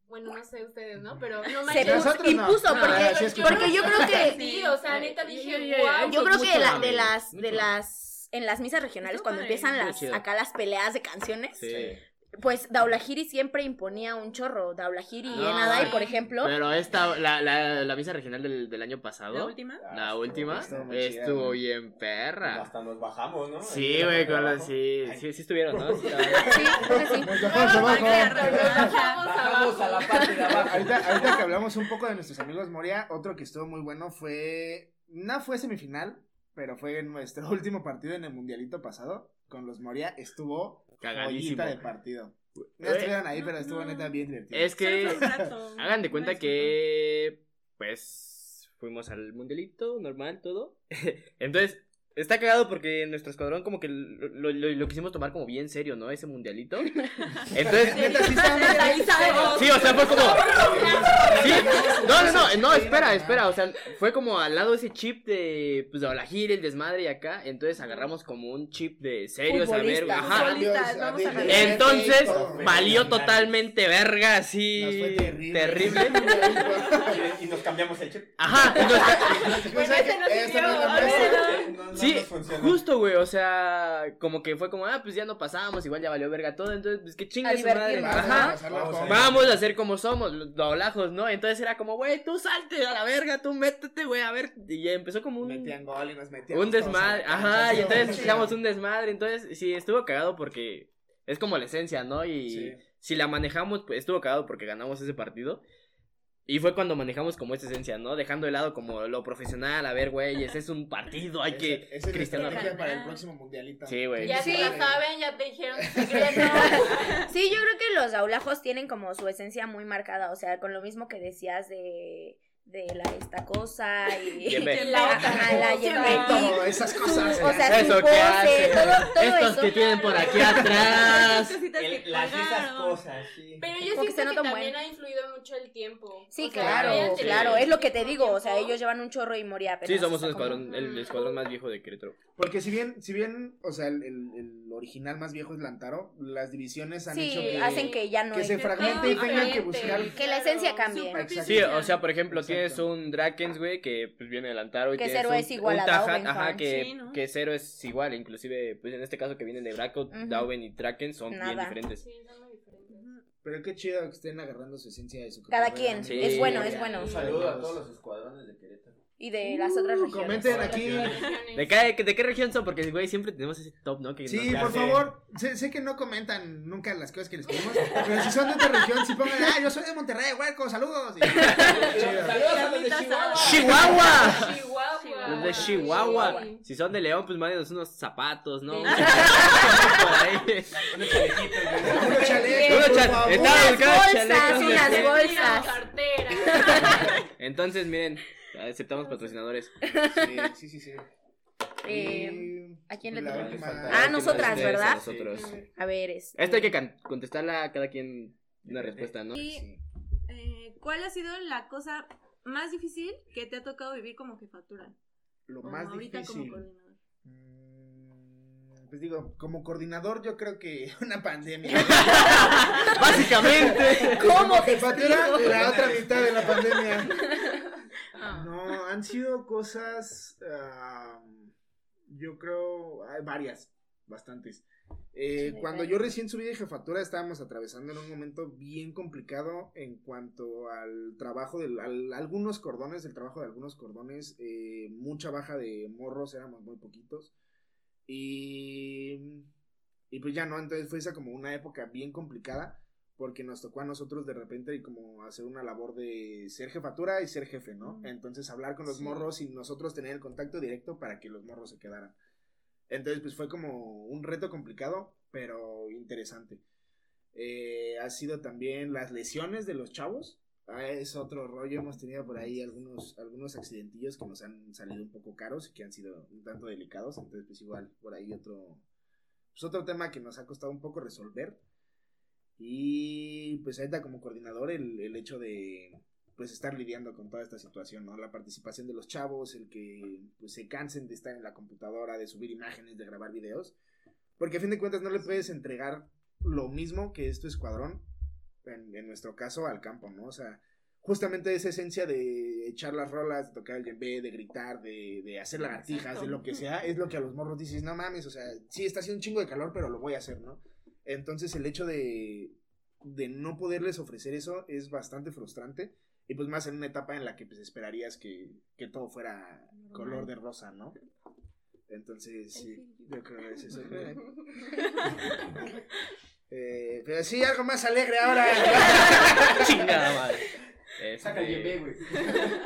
bueno, no sé ustedes, ¿no? Pero no
puso-
Nosotros no.
impuso,
No,
porque,
sí
porque yo creo que...
Sí, o sea, neta dije, wow.
Yo creo que la- de las, de las, en las misas regionales, cuando
padre.
empiezan las, acá las peleas de canciones,
Sí.
Pues Daulahiri siempre imponía un chorro. Daulahiri y
No,
Enadai,
sí.
por ejemplo.
Pero esta, la, la, la misa regional del, del año pasado,
La última.
la
Ah,
última,
estuvo
bien perra.
Hasta nos bajamos, ¿no?
Sí, güey, con los,
abajo.
sí,
Ay.
sí, sí estuvieron, ¿no? Sí.
Sí, sí.
Nos bajamos abajo.
Bajamos
Bajamos a la parte de abajo.
Ahorita, ahorita que hablamos un poco de nuestros amigos Moria, otro que estuvo muy bueno fue. No fue semifinal, pero fue en nuestro último partido en el mundialito pasado. Con los Moria estuvo
Cagadísimo.
joyita de partido. No
Güey.
estuvieron ahí, pero estuvo
No.
neta bien divertido.
Es que, hagan de cuenta que, pues, fuimos al mundialito, normal, todo. Entonces, está cagado porque nuestro escuadrón como que lo, lo, lo- lo quisimos tomar como bien serio, ¿no? Ese mundialito. Entonces,
Neta, sí.
Sí, o sea, fue como. Sí, no, no, no, no, espera, espera. O sea, fue como al lado ese chip de. Pues de Olajir, el desmadre y acá. Entonces agarramos como un chip de serio, saber. Ajá. Entonces, valió totalmente verga, así.
terrible.
Y nos cambiamos el chip.
Ajá, Sí,
funcionó.
justo, güey, o sea, como que fue como, ah, pues ya no pasamos, igual ya valió verga todo, entonces, pues que chingue su madre. Ajá.
Vamos a-
Vamos a hacer como somos, los doblajos, ¿no? Entonces era como, güey, tú salte a la verga, tú métete, güey, a ver. Y empezó como un,
Metían gol y nos metíamos
un desmadre. Ajá, y entonces echamos un desmadre. Entonces, sí, estuvo cagado porque es como la esencia, ¿no? Y
Sí.
si la manejamos, pues estuvo cagado porque ganamos ese partido. Y fue cuando manejamos como esa esencia, ¿no? Dejando de lado como lo profesional, a ver, güey, ese es un partido, hay que...
Es la
Cristiano
para el próximo mundialito.
Sí, güey.
Ya
Sí.
lo saben, ya te dijeron secreto.
Sí, yo creo que los aulajos tienen como su esencia muy marcada, o sea, con lo mismo que decías de, de la esta cosa y
Yembe.
la, ajá, la.
Todo, esas cosas.
O sea,
Eso que hace.
todo, todo
Estos
eso.
que tienen por aquí atrás.
Que
El- las esas cosas, sí.
Pero yo
que
siento
se
que,
notan
también
buen.
ha influido mucho el tiempo.
Sí,
O sea,
claro,
sí.
claro, es lo que te digo, o sea, ellos llevan un chorro y moría
Sí, somos un
sea, como-
escuadrón, el escuadrón más viejo de Querétaro.
Porque si bien, si bien, o sea, el, el- el original más viejo es Lantaro, las divisiones han
Sí,
hecho que,
hacen que ya no
que
es
se fragmente y tengan que buscar.
Que la esencia cambie.
Sí,
o sea, por ejemplo,
Exacto.
tienes un Drakens, güey, que pues viene de Lantaro y
Que Zero
un,
es igual
un
a Dauben,
ajá, que,
Sí, ¿no?
que Zero es igual, inclusive, pues en este caso que vienen de Braco,
Ujú.
Dauben y Drakens son bien
Nada.
diferentes.
Sí, son muy diferentes.
Pero qué chido que estén agarrando su esencia de su
Cada quien.
Sí.
es bueno, es bueno.
Un saludo a todos los escuadrones de Querétaro.
Y de las otras
Uh,
regiones.
comenten aquí.
¿De qué, ¿De qué región son? Porque, güey, siempre tenemos ese top, ¿no? Que
Sí, por
hace-
favor, sé, sé que no comentan nunca las cosas que les pedimos, pero si son de otra región, si pongan, ah, yo soy de Monterrey, hueco, saludos. Y-.
Saludos de Chihuahua.
¡Chihuahua!
Chihuahua.
Los de Chihuahua. Si son de León, pues mándenos unos zapatos, ¿no?
Unos chalequitos.
Unos chalecos,
Unos
por
cha-
favor.
Estaba
Unas bolsas,
chalecos.
unas
Una
bolsas.
Entonces, miren, aceptamos patrocinadores.
Sí, sí, sí, sí.
Eh, ¿a quién le
la
toca? Ah, nosotras, ¿verdad?
a Nosotros.
A ver, es.
Esta hay que contestarla a cada quien una respuesta, ¿no?
Y,
Sí.
eh, ¿Cuál ha sido la cosa más difícil que te ha tocado vivir como jefatura?
Lo
O
más
ahorita
difícil.
como coordinador.
Mm, Pues digo, como coordinador yo creo que una pandemia.
Básicamente.
¿Cómo te
Jefatura, la otra mitad de la pandemia.
Ah.
No, han sido cosas, yo creo, hay varias, bastantes. Eh,
Sí,
cuando yo recién subí de jefatura estábamos atravesando en un momento bien complicado en cuanto al trabajo de al- algunos cordones, el trabajo de algunos cordones, eh, mucha baja de morros, éramos muy poquitos. Y, y pues ya no, entonces fue esa como una época bien complicada porque nos tocó a nosotros de repente y como hacer una labor de ser jefatura y ser jefe, ¿no? Entonces hablar con los
Sí.
morros y nosotros tener el contacto directo para que los morros se quedaran. Entonces pues fue como un reto complicado, pero interesante. Eh, ha sido también las lesiones de los chavos. Ah, es otro rollo, hemos tenido por ahí algunos, algunos accidentillos que nos han salido un poco caros y que han sido un tanto delicados, entonces pues igual por ahí otro, pues otro tema que nos ha costado un poco resolver. Y pues ahorita como coordinador el, el hecho de pues estar lidiando con toda esta situación, ¿no? La participación de los chavos, el que pues se cansen de estar en la computadora, de subir imágenes, de grabar videos, porque a fin de cuentas no le puedes entregar lo mismo que es tu escuadrón, en, en nuestro caso, al campo, ¿no? O sea, justamente esa esencia de echar las rolas, de tocar el djembe, de gritar, de, de hacer lagartijas, de lo que sea, es lo que a los morros dices, no mames, o sea, sí está haciendo un chingo de calor, pero lo voy a hacer, ¿no? Entonces el hecho de, de no poderles ofrecer eso es bastante frustrante. Y pues más en una etapa en la que pues esperarías que, que todo fuera color de rosa, ¿no? Entonces, sí, yo creo que es eso. Eh, pero sí, algo más alegre ahora.
Chingada madre. Este,
Saca el yembe, güey.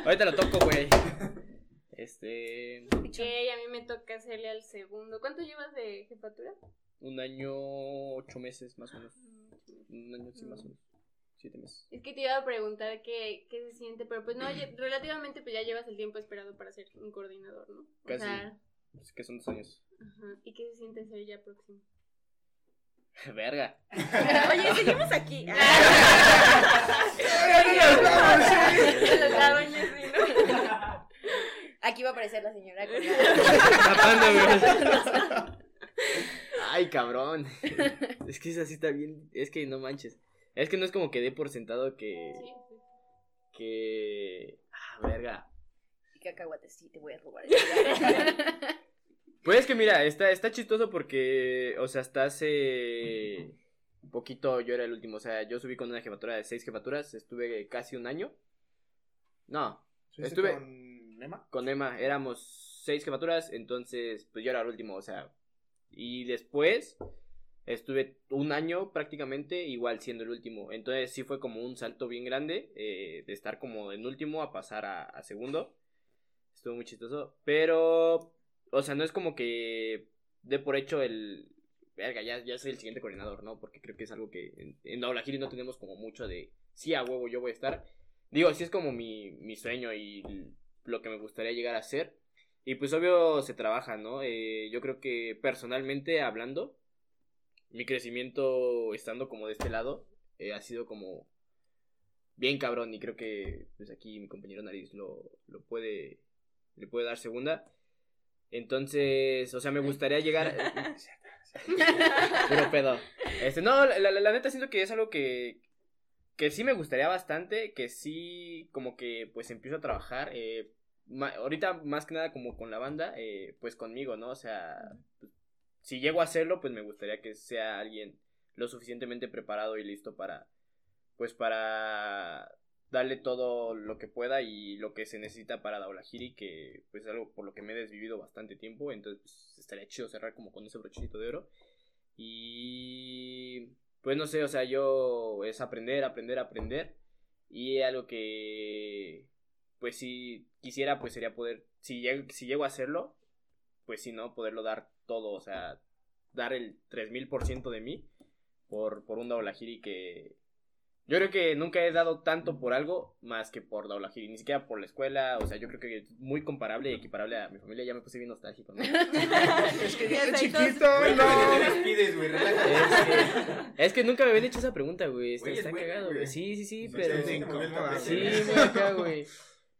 Ahorita lo toco, güey. Este.
Ok, a mí me toca hacerle al segundo. ¿Cuánto llevas de jefatura?
Un año, ocho meses más o menos. Un año, sí, más o menos. Siete meses.
Es que te iba a preguntar qué, qué se siente, pero pues no, relativamente pues ya llevas el tiempo esperado para ser un coordinador, ¿no? O
Casi.
sea,
Pues que son dos años.
ajá. ¿y qué se siente ser ya próximo?
Verga.
Oye, seguimos aquí. Aquí va a aparecer la señora. con-.
Ay, cabrón. Es que esa sí está bien. Es que no manches. Es que no es como que dé por sentado que.
Sí, sí.
Que. Ah, verga.
Cacahuate, sí, te voy a robar.
Pues es que mira, está, está chistoso porque. O sea, hasta hace. Un poquito yo era el último. O sea, yo subí con una jefatura de seis jefaturas. Estuve casi un año. No, Estuve-
con Emma.
con Emma éramos seis jefaturas, entonces pues yo era el último, o sea, y después Estuve un año prácticamente, igual siendo el último. Entonces sí fue como un salto bien grande eh, de estar como en último a pasar a, segundo. Estuvo muy chistoso. Pero, o sea, no es como que dé por hecho el... Verga, ya, ya soy el siguiente coordinador, ¿no? Porque creo que es algo que en, en Aulagiri no tenemos como mucho de... Sí, a huevo, yo voy a estar. Digo, sí es como mi, mi sueño y lo que me gustaría llegar a ser. Y pues obvio se trabaja, ¿no? Eh, yo creo que personalmente hablando, mi crecimiento estando como de este lado eh, ha sido como bien cabrón y creo que pues aquí mi compañero Nariz lo, lo puede, le puede dar segunda. Entonces, o sea, me gustaría llegar... Puro pedo. Este, no, la, la- la neta siento que es algo que, que sí me gustaría bastante, que sí como que pues empiezo a trabajar, eh, ma- ahorita más que nada como con la banda, eh, pues conmigo, ¿no? O sea, pues, si llego a hacerlo, pues me gustaría que sea alguien lo suficientemente preparado y listo para, pues para darle todo lo que pueda y lo que se necesita para Daulahiri, que pues es algo por lo que me he desvivido bastante tiempo, entonces pues, estaría chido cerrar como con ese brochecito de oro. Y pues no sé, o sea, yo es aprender, aprender, aprender. Y algo que pues si quisiera, pues sería poder, si llego, si llego a hacerlo, pues si no, poderlo dar todo, o sea, dar el 3000% de mí por, por un Daulahiri que yo creo que nunca he dado tanto por algo más que por Daulahiri, ni siquiera por la escuela, o sea, yo creo que es muy comparable y equiparable a mi familia, ya me puse bien nostálgico, ¿no?
Es que
Ya
de
está,
chiquito,
Güey, ¿por qué te
no.
despides, güey? Relájate.
Es que nunca me habían hecho esa pregunta, güey. Está,
Güey, es
está cagado,
güey.
Sí, sí, sí, pero.
sí,
acá, güey.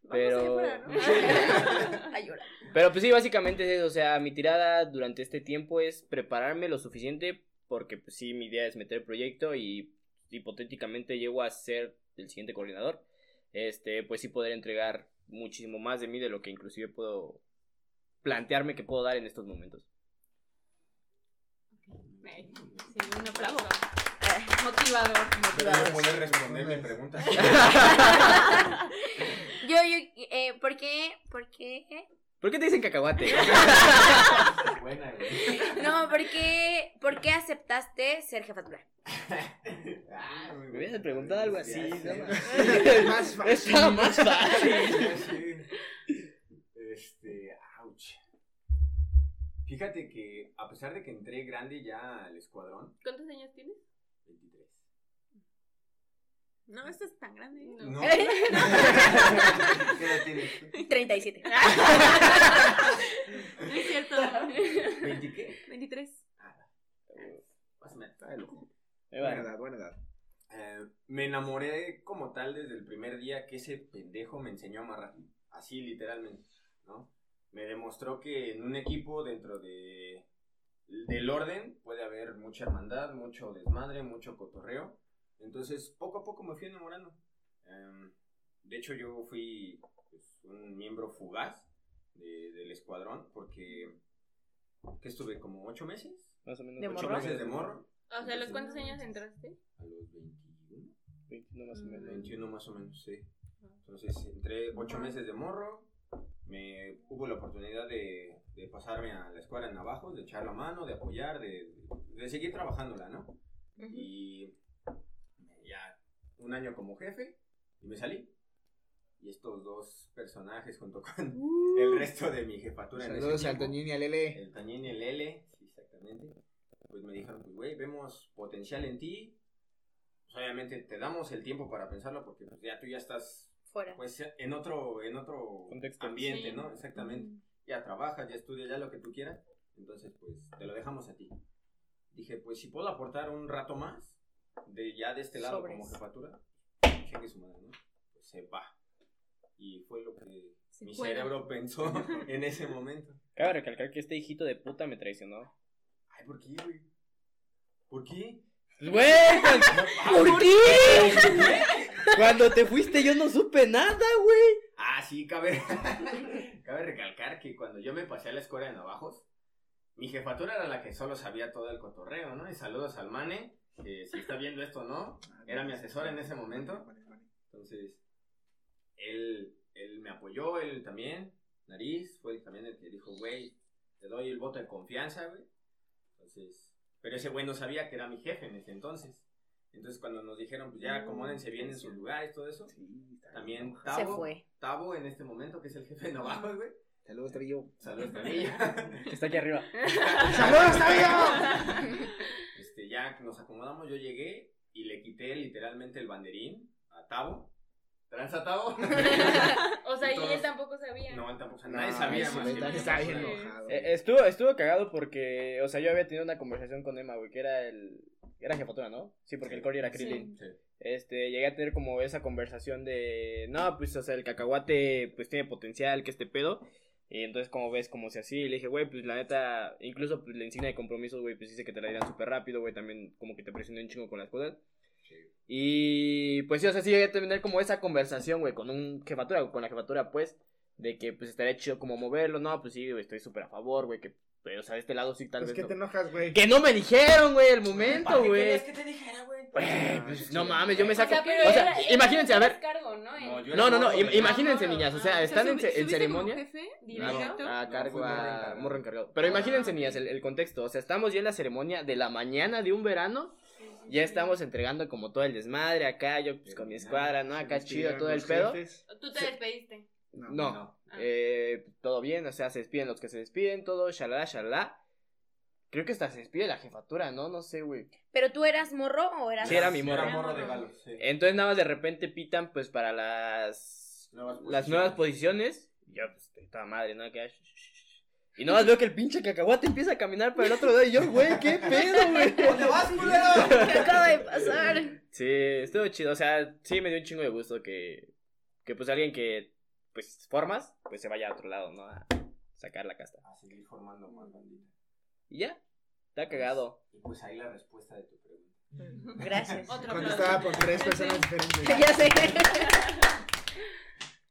Pero.
A llorar.
Pero pues sí, básicamente es eso. O sea, mi tirada durante este tiempo es prepararme lo suficiente. Porque pues sí, mi idea es meter el proyecto y hipotéticamente llego a ser el siguiente coordinador. Este, pues sí poder entregar muchísimo más de mí de lo que inclusive puedo plantearme que puedo dar en estos momentos.
Sí, un aplauso. Motivador.
Pero no poder responder mi pregunta.
Yo, yo, eh, ¿por qué? ¿Por qué?
¿Por qué te dicen cacahuate?
Buena, güey.
No, ¿por qué, ¿por qué aceptaste ser jefatura?
Ah.
Me hubieras preguntado algo así, ¿no?
más fácil.
Está más fácil.
Sí. Este, ouch. Fíjate que a pesar de que entré grande ya al escuadrón,
¿Cuántos años tienes?
23.
No, esto es tan grande.
No.
¿No? ¿Qué edad tienes?
37.
No es cierto.
¿20 qué?
23.
Más o menos.
Buena edad, buena edad.
Eh, me enamoré como tal desde el primer día que ese pendejo me enseñó a amarrar. Así literalmente, ¿no? Me demostró que en un equipo dentro de del orden puede haber mucha hermandad, mucho desmadre, mucho cotorreo. Entonces, poco a poco me fui enamorando. Em, de hecho, yo fui pues, un miembro fugaz de- del escuadrón porque que estuve como ocho meses.
Más o menos.
¿De
ocho
morro?
meses de morro.
O sea, ¿a los cuántos años entraste?
A los 21.
21 más o menos.
21 más o menos, sí. Entonces entré ocho meses de morro, me hubo la oportunidad de, de pasarme a la escuela en Navajos, de echar la mano, de apoyar, de, de seguir trabajándola, ¿no? Y ya un año como jefe y me salí. Y estos dos personajes junto con el resto de mi jefatura en ese
Saludos al Toñín y al Lele.
el Tañín y el L, sí, exactamente. Pues me dijeron, pues güey, vemos potencial en ti. Pues obviamente te damos el tiempo para pensarlo porque pues, ya tú ya estás
Fuera.
pues en otro en otro
Contexto.
ambiente,
Sí.
¿no? Exactamente. Ya trabajas, ya estudias, ya lo que tú quieras. Entonces, pues te lo dejamos a ti. Dije, pues si puedo aportar un rato más de ya de este lado
Sobres.
como jefatura, chingue su madre, ¿no? Pues se va. Y fue lo que
Se
mi cerebro pensó en ese momento.
Cabe recalcar que este hijito de puta me traicionó.
Ay, ¿por qué, güey? ¿Por qué?
Güey, ¿por qué? Cuando te fuiste yo no supe nada, güey.
Ah, sí, cabe, cabe recalcar que cuando yo me pasé a la escuela de Navajos, mi jefatura era la que solo sabía todo el cotorreo, ¿no? Y saludos al Mane, que si está viendo esto o no, era mi asesor en ese momento. Entonces, él, él me apoyó, él también, Nariz, fue también el que dijo, güey, te doy el voto de confianza, güey. Entonces, Pero ese güey no sabía que era mi jefe en ese entonces. Entonces cuando nos dijeron, pues ya acomódense bien en sus lugares, todo eso. También
Se
Tavo,
fue.
Tavo en este momento, que es el jefe de Navajo, güey.
Saludos, Trillo.
Saludos.
Que está aquí arriba.
¡Saludos, Trillo!
ya nos acomodamos, yo llegué y le quité literalmente el banderín a Tavo. ¿Tranza Tavo?
O sea, y
Todos-
él tampoco sabía.
No, él tampoco, o sea, nadie sabía
sí,
más que
está bien enojado.
Eh, estuvo, estuvo cagado porque, o sea, yo había tenido una conversación con Emma, güey, que era el... Era jefatura, ¿no? Sí, porque el Cory era Krillin.
Sí.
Este, llegué a tener como esa conversación de, no, pues, o sea, el cacahuate, pues, tiene potencial, que este pedo. Y entonces, como ves, como si así, le dije, güey, pues, la neta, incluso, pues, la insignia de compromiso, güey, pues, dice que te la dirán súper rápido, güey, también como que te presioné un chingo con las cosas. Y, pues, sí, o sea, sí llegué a tener como esa conversación, güey, con un jefatura, con la jefatura, pues, de que, pues, estaría chido como moverlo, no, pues, sí, güey, estoy súper a favor, güey, que, pero, o sea, de este lado sí, tal
Pues
vez
que
no.
te enojas, güey.
Que no me dijeron, güey, el
¿Para
momento,
qué
güey.
querías que te dijera, güey?
Güey, pues, no
sí.
mames, yo me
O
saco.
sea, pero
o sea,
era- era
imagínense, a ver.
cargo, ¿no?
No,
En-
yo
No, no, imagínense, niñas, o sea,
ah,
están en,
subi-
ce- en
¿subiste
ceremonia.
como jefe
No?
A cargo a
encargado.
morro encargado. Pero
Ah.
imagínense, niñas, el, el contexto. O sea, estamos ya en la ceremonia de la mañana de un verano. Ya estamos entregando como todo el desmadre acá, yo pues con mi escuadra, ¿no? Acá chido todo el pedo.
Tú te despediste.
No.
No,
No.
Ah.
eh, todo bien, o sea, se despiden los que se despiden, todo, shalala, shalala. Creo que hasta se despide la jefatura, ¿no? No sé, güey.
¿Pero tú eras morro o eras.?
Sí, era mi morro.
Era morro de galo, sí.
Entonces nada más de repente pitan pues para las
Nuevas
las nuevas posiciones. Y yo pues estaba madre, ¿no? Que, y nada más veo que el pinche cacahuate empieza a caminar para el otro lado y yo, güey, qué pedo, güey.
¿Dónde vas, culero?
¿Qué acaba de pasar?
Sí, estuvo chido, o sea, sí me dio un chingo de gusto que que pues alguien que pues formas, pues se vaya a otro lado, ¿no? A sacar la casta.
A seguir formando más bandita.
Y ya. Está cagado.
Y pues ahí la respuesta de tu pregunta.
Gracias.
Otro
Contestada por tres personas diferentes.
ya sé.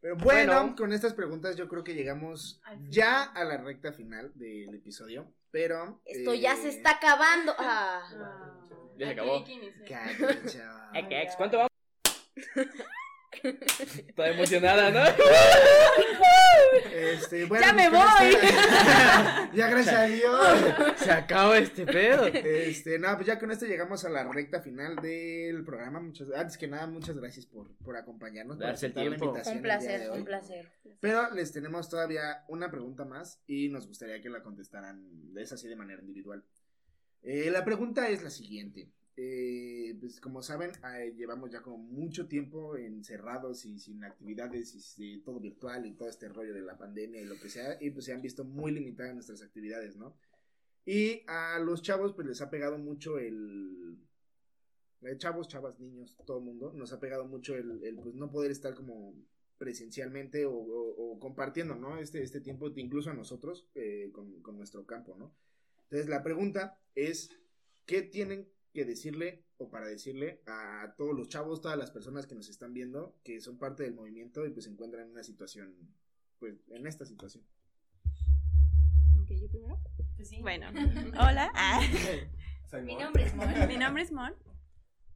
Pero bueno,
Bueno.
con estas preguntas yo creo que llegamos ya a la recta final del episodio. Pero.
Esto
eh,
ya se está acabando. Ah.
Ah.
Ya se acabó. Eh, ex, ¿Cuánto vamos? Toda emocionada, ¿no?
Este, bueno,
¡Ya me
con
voy!
esta- ya gracias a Dios.
Se acaba este pedo.
Este, no, pues ya con esto llegamos a la recta final del programa. Muchas, antes que nada, muchas gracias por, por acompañarnos. por
Darse el
la
tiempo.
invitación
Un
de
placer, un placer.
Pero les tenemos todavía una pregunta más y nos gustaría que la contestaran, es así de manera individual. Eh, la pregunta es la siguiente. Eh, pues como saben, eh, llevamos ya como mucho tiempo encerrados y sin actividades y todo virtual y todo este rollo de la pandemia y lo que sea, y pues se han visto muy limitadas nuestras actividades, ¿no? Y a los chavos pues les ha pegado mucho el... eh, chavos, chavas, niños, todo el mundo, nos ha pegado mucho el, el, pues no poder estar como presencialmente o, o- o compartiendo, ¿no? Este, este tiempo, incluso a nosotros, eh, con, con nuestro campo, ¿no? Entonces la pregunta es, ¿qué tienen que decirle o para decirle a todos los chavos, todas las personas que nos están viendo, que son parte del movimiento y pues se encuentran en una situación, pues en esta situación?
Ok, yo primero.
Pues sí.
Bueno, hola. Ah,
Mi nombre es Mon.
mi nombre es Mon.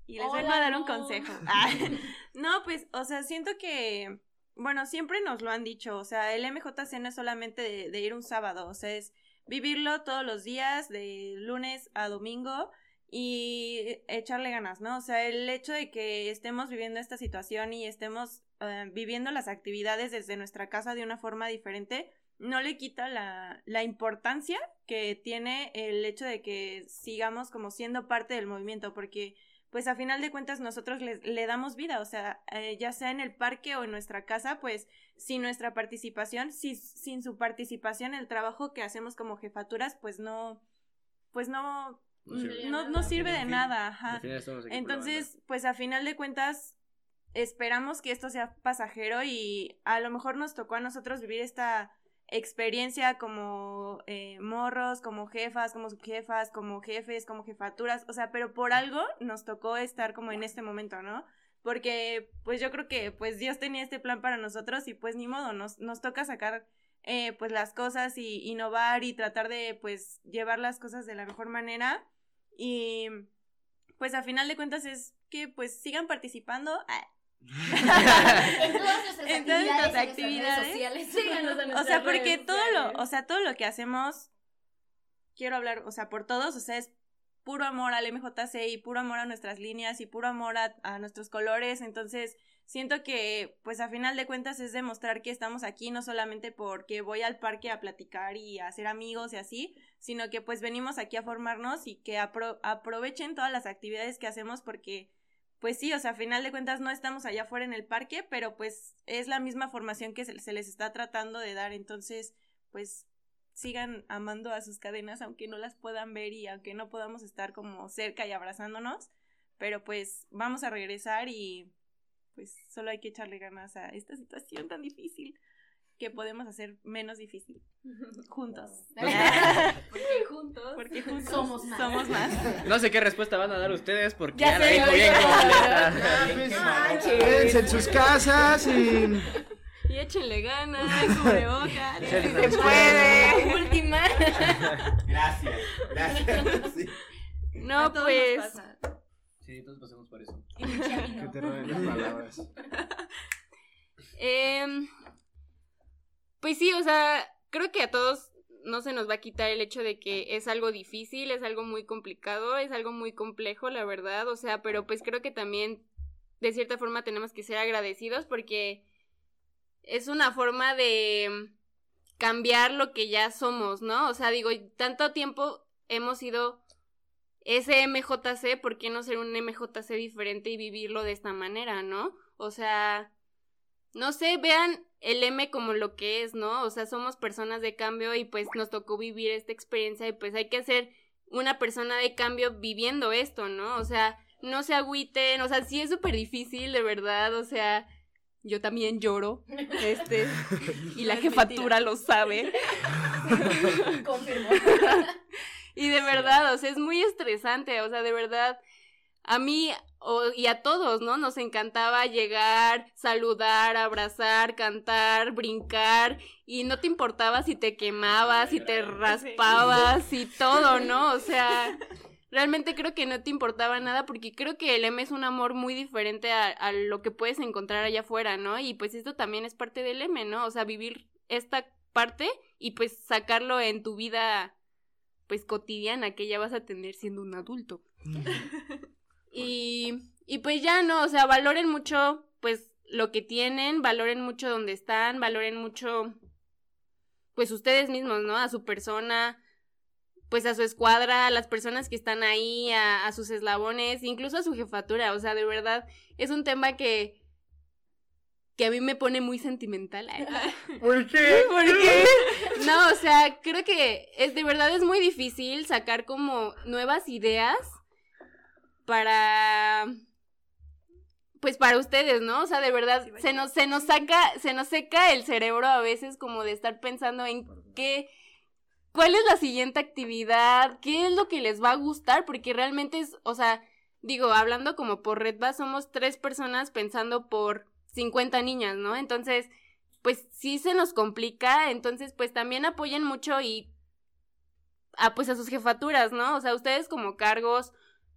Y les vengo
Hola,
a dar un consejo. Ah, no, pues, o sea, siento que, bueno, siempre nos lo han dicho. O sea, el MJC no es solamente de, de ir un sábado. O sea, es vivirlo todos los días, de lunes a domingo. Y echarle ganas, ¿no? O sea, el hecho de que estemos viviendo esta situación y estemos eh, viviendo las actividades desde nuestra casa de una forma diferente, no le quita la, la importancia que tiene el hecho de que sigamos como siendo parte del movimiento, porque pues a final de cuentas nosotros le, le damos vida, o sea, eh, ya sea en el parque o en nuestra casa, pues sin nuestra participación, si, sin su participación, el trabajo que hacemos como jefaturas, pues no, pues no,
No sirve.
no, no sirve de nada, ajá. Entonces, pues a final de cuentas, esperamos que esto sea pasajero y a lo mejor nos tocó a nosotros vivir esta experiencia como eh, morros, como jefas, como subjefas, como jefes, como jefaturas, o sea, pero por algo nos tocó estar como en este momento, ¿no? Porque pues yo creo que pues Dios tenía este plan para nosotros y pues ni modo, nos, nos toca sacar eh, pues las cosas y innovar y tratar de pues llevar las cosas de la mejor manera y pues a final de cuentas es que pues sigan participando. Ah,
En todas nuestras
En todas
actividades, sociales.
Síganos
O sea, porque
redes
todo lo, o sea, todo lo que hacemos, quiero hablar, o sea, por todos, o sea, es puro amor al MJC y puro amor a nuestras líneas y puro amor a, a nuestros colores, entonces siento que pues a final de cuentas es demostrar que estamos aquí no solamente porque voy al parque a platicar y a hacer amigos y así, sino que pues venimos aquí a formarnos y que apro- aprovechen todas las actividades que hacemos porque pues sí, o sea, a final de cuentas no estamos allá afuera en el parque, pero pues es la misma formación que se, se les está tratando de dar, entonces pues sigan amando a sus cadenas aunque no las puedan ver y aunque no podamos estar como cerca y abrazándonos, pero pues vamos a regresar y pues solo hay que echarle ganas a esta situación tan difícil que podemos hacer menos difícil juntos.
Porque juntos.
Porque juntos
Somos más.
Somos más.
No sé qué respuesta van a dar ustedes porque
Ya
ya, la
ya
bien completa.
Ah, pues,
manches.
quédense en sus casas y
Y échenle ganas, cubrebocas.
Se puede. La última.
Gracias, gracias. Sí.
No,
A todos nos
pues.
pasa.
Sí, todos pasamos por eso.
que te roben las palabras.
em, pues sí, o sea, creo que a todos no se nos va a quitar el hecho de que es algo difícil, es algo muy complicado, es algo muy complejo, la verdad. O sea, pero pues creo que también de cierta forma tenemos que ser agradecidos porque es una forma de cambiar lo que ya somos, ¿no? O sea, digo, tanto tiempo hemos sido ese MJC, ¿por qué no ser un MJC diferente y vivirlo de esta manera, ¿no? O sea, no sé, vean el M como lo que es, ¿no? O sea, somos personas de cambio y pues nos tocó vivir esta experiencia y pues hay que ser una persona de cambio viviendo esto, ¿no? O sea, no se agüiten, o sea, sí es súper difícil, de verdad, o sea, yo también lloro, este, y la
No
jefatura lo sabe.
Confirmo.
Y de verdad, o sea, es muy estresante, o sea, de verdad, a mí o- y a todos, ¿no? Nos encantaba llegar, saludar, abrazar, cantar, brincar, y no te importaba si te quemabas, si te raspabas, y todo, ¿no? O sea, realmente creo que no te importaba nada porque creo que el M es un amor muy diferente a, a lo que puedes encontrar allá afuera, ¿no? Y pues esto también es parte del M, ¿no? O sea, vivir esta parte y pues sacarlo en tu vida pues cotidiana que ya vas a tener siendo un adulto. y, y pues ya no, o sea, valoren mucho pues lo que tienen, valoren mucho donde están, valoren mucho pues ustedes mismos, ¿no? A su persona, pues a su escuadra, a las personas que están ahí, a, a sus eslabones, incluso a su jefatura, o sea, de verdad es un tema que que a mí me pone muy sentimental.
¿Por qué?
¿Por qué? No, o sea, creo que es de verdad es muy difícil sacar como nuevas ideas para pues para ustedes, ¿no? O sea, de verdad se nos se nos saca se nos seca el cerebro a veces como de estar pensando en qué cuál es la siguiente actividad, qué es lo que les va a gustar, porque realmente es, o sea, digo, hablando como por Redba somos tres personas pensando por 50 niñas, ¿no? Entonces, pues sí se nos complica, entonces pues también apoyen mucho y a pues a sus jefaturas, ¿no? O sea, ustedes como cargos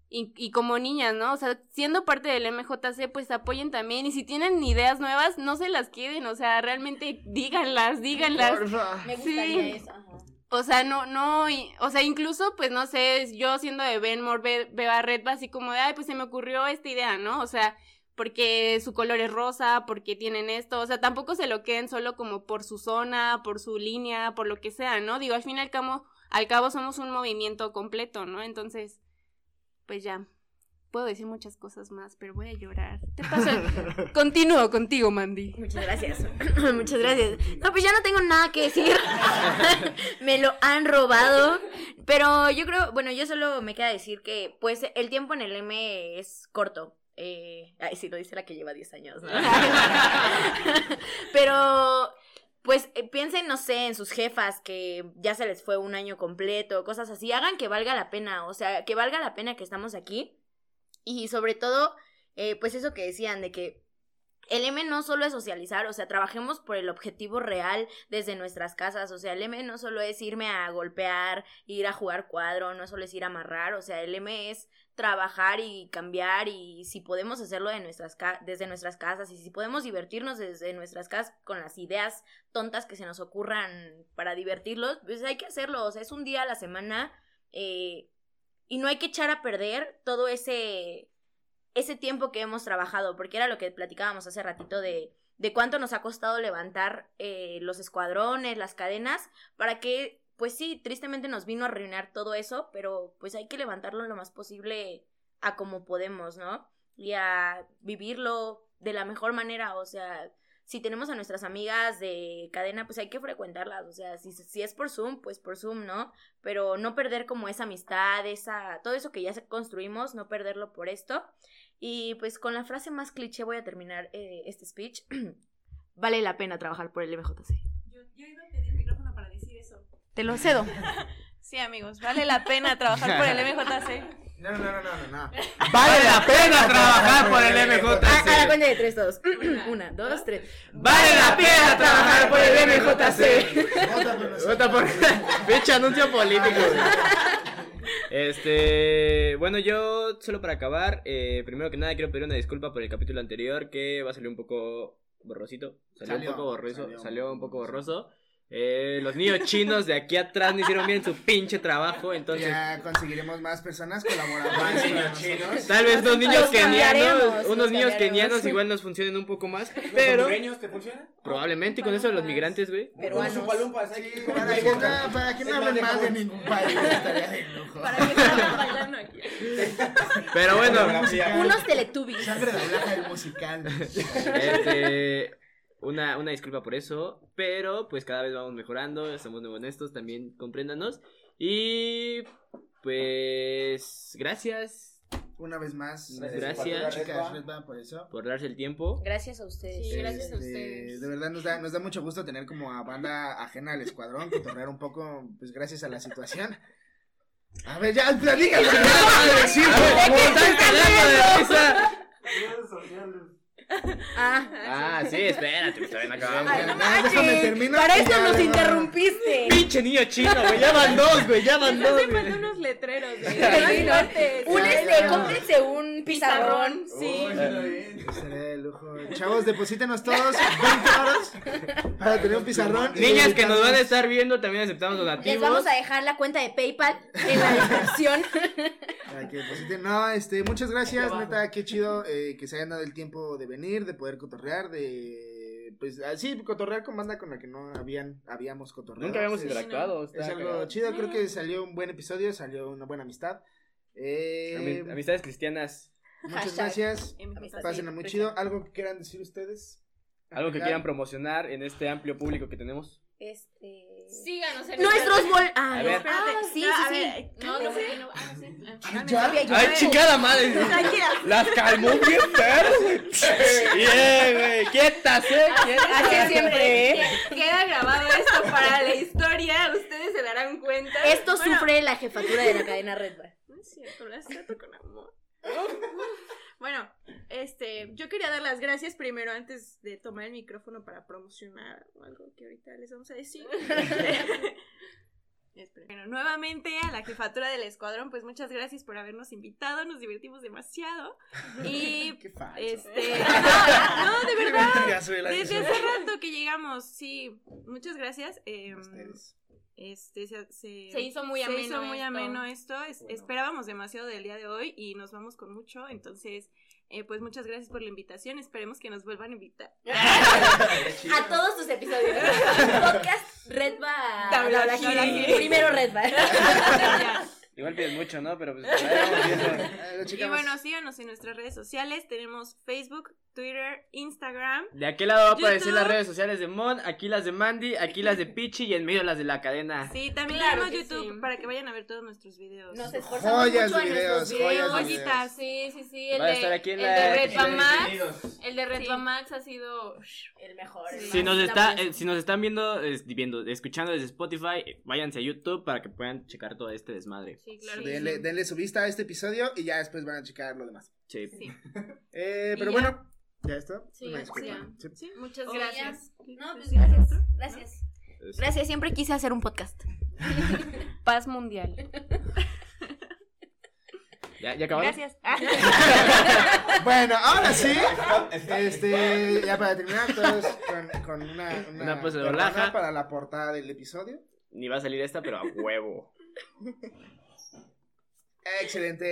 y, y como niñas, ¿no? O sea, siendo parte del MJC, pues apoyen también y si tienen ideas nuevas, no se las queden, o sea, realmente díganlas, díganlas.
Porfa.
Me gustaría
Sí.
eso. ajá.
O sea, no, no, o sea, incluso, pues no sé, yo siendo de Benmore, ve, veo a Red así como de, ay, pues se me ocurrió esta idea, ¿no? O sea, porque su color es rosa, porque tienen esto, o sea, tampoco se lo queden solo como por su zona, por su línea, por lo que sea, ¿no? Digo, al fin y al cabo, al cabo somos un movimiento completo, ¿no? Entonces, pues ya, puedo decir muchas cosas más, pero voy a llorar. Te paso, el- continúo contigo, Mandy.
Muchas gracias. Muchas gracias. No, pues ya no tengo nada que decir. me lo han robado. Pero yo creo, bueno, yo solo me queda decir que, pues, el tiempo en el M es corto. Eh, ay, sí, lo dice la que lleva 10 años, ¿no? pero, pues, eh, piensen, no sé, en sus jefas que ya se les fue un año completo, cosas así. Hagan que valga la pena, o sea, que valga la pena que estamos aquí. Y sobre todo, eh, pues eso que decían, de que el M no solo es socializar, o sea, trabajemos por el objetivo real desde nuestras casas, o sea, el M no solo es irme a golpear, ir a jugar cuadro, no solo es ir a amarrar, o sea, el M es trabajar y cambiar y si podemos hacerlo de nuestras desde nuestras casas y si podemos divertirnos desde nuestras casas con las ideas tontas que se nos ocurran para divertirlos, pues hay que hacerlo, o sea, es un día a la semana eh, y no hay que echar a perder todo ese, ese tiempo que hemos trabajado, porque era lo que platicábamos hace ratito de, de cuánto nos ha costado levantar eh, los escuadrones, las cadenas, para que, pues sí, tristemente nos vino a arruinar todo eso, pero pues hay que levantarlo lo más posible a como podemos, ¿no? Y a vivirlo de la mejor manera, o sea, si tenemos a nuestras amigas de cadena, pues hay que frecuentarlas, o sea, si, si es por Zoom, pues por Zoom, ¿no? Pero no perder como esa amistad, esa, todo eso que ya construimos, no perderlo por esto. Y pues con la frase más cliché voy a terminar eh, este speech. vale la pena trabajar por el MJC.
Yo, yo iba a pedir micrófono para decir eso.
Te lo cedo.
Sí, amigos, vale la pena trabajar por el MJC.
No, no, no, no, no, no.
Vale la pena trabajar por el
A, a la
MJC.
cuenta de tres, todos. Una, dos, tres.
Vale la pena trabajar por el MJC.
Vota por nosotros.
Vota por. Pinche anuncio político. Este. Bueno, yo, solo para acabar, eh, primero que nada quiero pedir una disculpa por el capítulo anterior que va a salir un poco borrosito. Salió,
Salió,
un poco borroso.
salió.
Salió, un poco borroso. Eh, los niños chinos de aquí atrás no hicieron bien su pinche trabajo, entonces.
Ya conseguiremos más personas colaboradores.
Más niños chinos.
Tal vez unos niños
Los
kenianos, unos
los
niños kenianos igual nos funcionen un poco más,
¿Los
pero
hondureños te funcionan?
probablemente y con eso de los migrantes, güey.
Peruanos.
Sí, para que no, para que no hablen
más de
ningún país, estaría de lujo.
Para que salgan bailando aquí.
Pero bueno,
Unos teletubbies.
Sangre de blanca del musical.
Este, una, una disculpa por eso, pero pues cada vez vamos mejorando, estamos muy honestos, también compréndanos. Y pues gracias
Una vez más.
Gracias.
Chicas, Red Band, por eso.
por darse el tiempo.
Gracias a ustedes.
Sí, gracias a
Este,
ustedes.
De verdad nos da, nos da mucho gusto tener como a banda ajena al escuadrón, cotorrear un poco, pues gracias a la situación. A ver, ya.
¡Están cagando de risa!
Ah.
Ah, sí, espérate, pues todavía no acabamos.
Ay, no manches. Para eso nos interrumpiste.
Pinche niño chino, güey, ya van dos, güey, ya van
Les
dos.
falta unos letreros, güey.
Un este, cómprense un pizarrón.
Sí.
Sería de lujo. Chavos, deposítenos todos 20 horas para tener un pizarrón.
Niñas que nos van a estar viendo, también aceptamos
Les
donativos.
vamos a dejar la cuenta de PayPal en la descripción.
Para que depositen. No, este, muchas gracias, neta, qué chido eh, que se hayan dado el tiempo de venir, de poder cotorrear, de pues así cotorrear con banda con la que no habían habíamos cotorreado.
Nunca habíamos interactuado.
Es algo
cagado.
chido, creo que salió un buen episodio, salió una buena amistad. Eh,
Ami- Amistades cristianas.
muchas
Hashtag.
gracias. Pásenla muy chido. ¿Algo que quieran decir ustedes?
Algo que quieran promocionar en este amplio público que tenemos.
Este.
Síganos en
Nuestros bol. Ah,
A ver.
Espérate,
Ah, sí,
no, a
sí,
ver,
sí.
No, no, porque no. Ah, sí. Ah.
¿Ya?
¡Ay, chingada madre!
Tranquila.
Las calmó bien güey. Bien, güey. Quietas, eh. Quietas.
Así siempre, ¿eh?
Queda grabado esto para la historia. Ustedes se darán cuenta.
Esto
Bueno.
sufre la jefatura de la cadena Red Bar.
No es cierto, las trato con amor. Bueno, este, yo quería dar las gracias primero antes de tomar el micrófono para promocionar algo que ahorita les vamos a decir. Bueno, nuevamente a la jefatura del escuadrón, pues muchas gracias por habernos invitado, nos divertimos demasiado. Y
Qué falso.
este, no, no, de verdad. Desde hace rato que llegamos, sí, muchas gracias. eh. Este se, se-
Se hizo muy
se
ameno
hizo muy
esto.
ameno esto. Es-
Bueno.
Esperábamos demasiado del día de hoy y nos vamos con mucho. Entonces, eh, pues muchas gracias por la invitación. Esperemos que nos vuelvan a invitar.
A todos tus episodios. Podcast Red Bar.
Tablajiri.
Primero Red Bar.
Ya.
Igual pides mucho, ¿no? Pero pues ahí vamos viendo.
Y bueno, síganos en nuestras redes sociales. Tenemos Facebook, Twitter, Instagram.
De aquel lado va a aparecer
YouTube.
las redes sociales de Mon, aquí las de Mandy, aquí las de Pichi y en medio las de la cadena.
Sí, también
Claro
tenemos YouTube
sí.
para que vayan a ver todos nuestros videos.
Nos esforzamos
Joyas
mucho
de
en
videos, joyas
videos.
Sí, sí, sí. El
Va a
de,
estar aquí en
el
la-
de Red Max. El de Red
Sí.
Max ha sido.
El mejor.
Sí.
el
Si nos está, eh, si nos están viendo, es- viendo, escuchando desde Spotify, eh, váyanse a YouTube para que puedan checar todo este desmadre.
Sí, claro.
Sí.
que
denle, su vista a este episodio y ya después van a checar lo demás.
Sí.
Sí.
Eh, pero
ya.
bueno, ¿ya está?
Sí,
Una
ya.
disculpa. Sí.
Sí.
Muchas
Oye,
gracias.
No, pues gracias. Gracias. Gracias, siempre quise hacer un podcast.
Paz mundial.
¿Ya, ya acabaron?
Gracias.
Bueno, ahora sí. Este, ya para terminar, todos con, con una, una,
Una bolaja.
para la portada del episodio.
Ni va a salir esta, pero a huevo.
Excelente.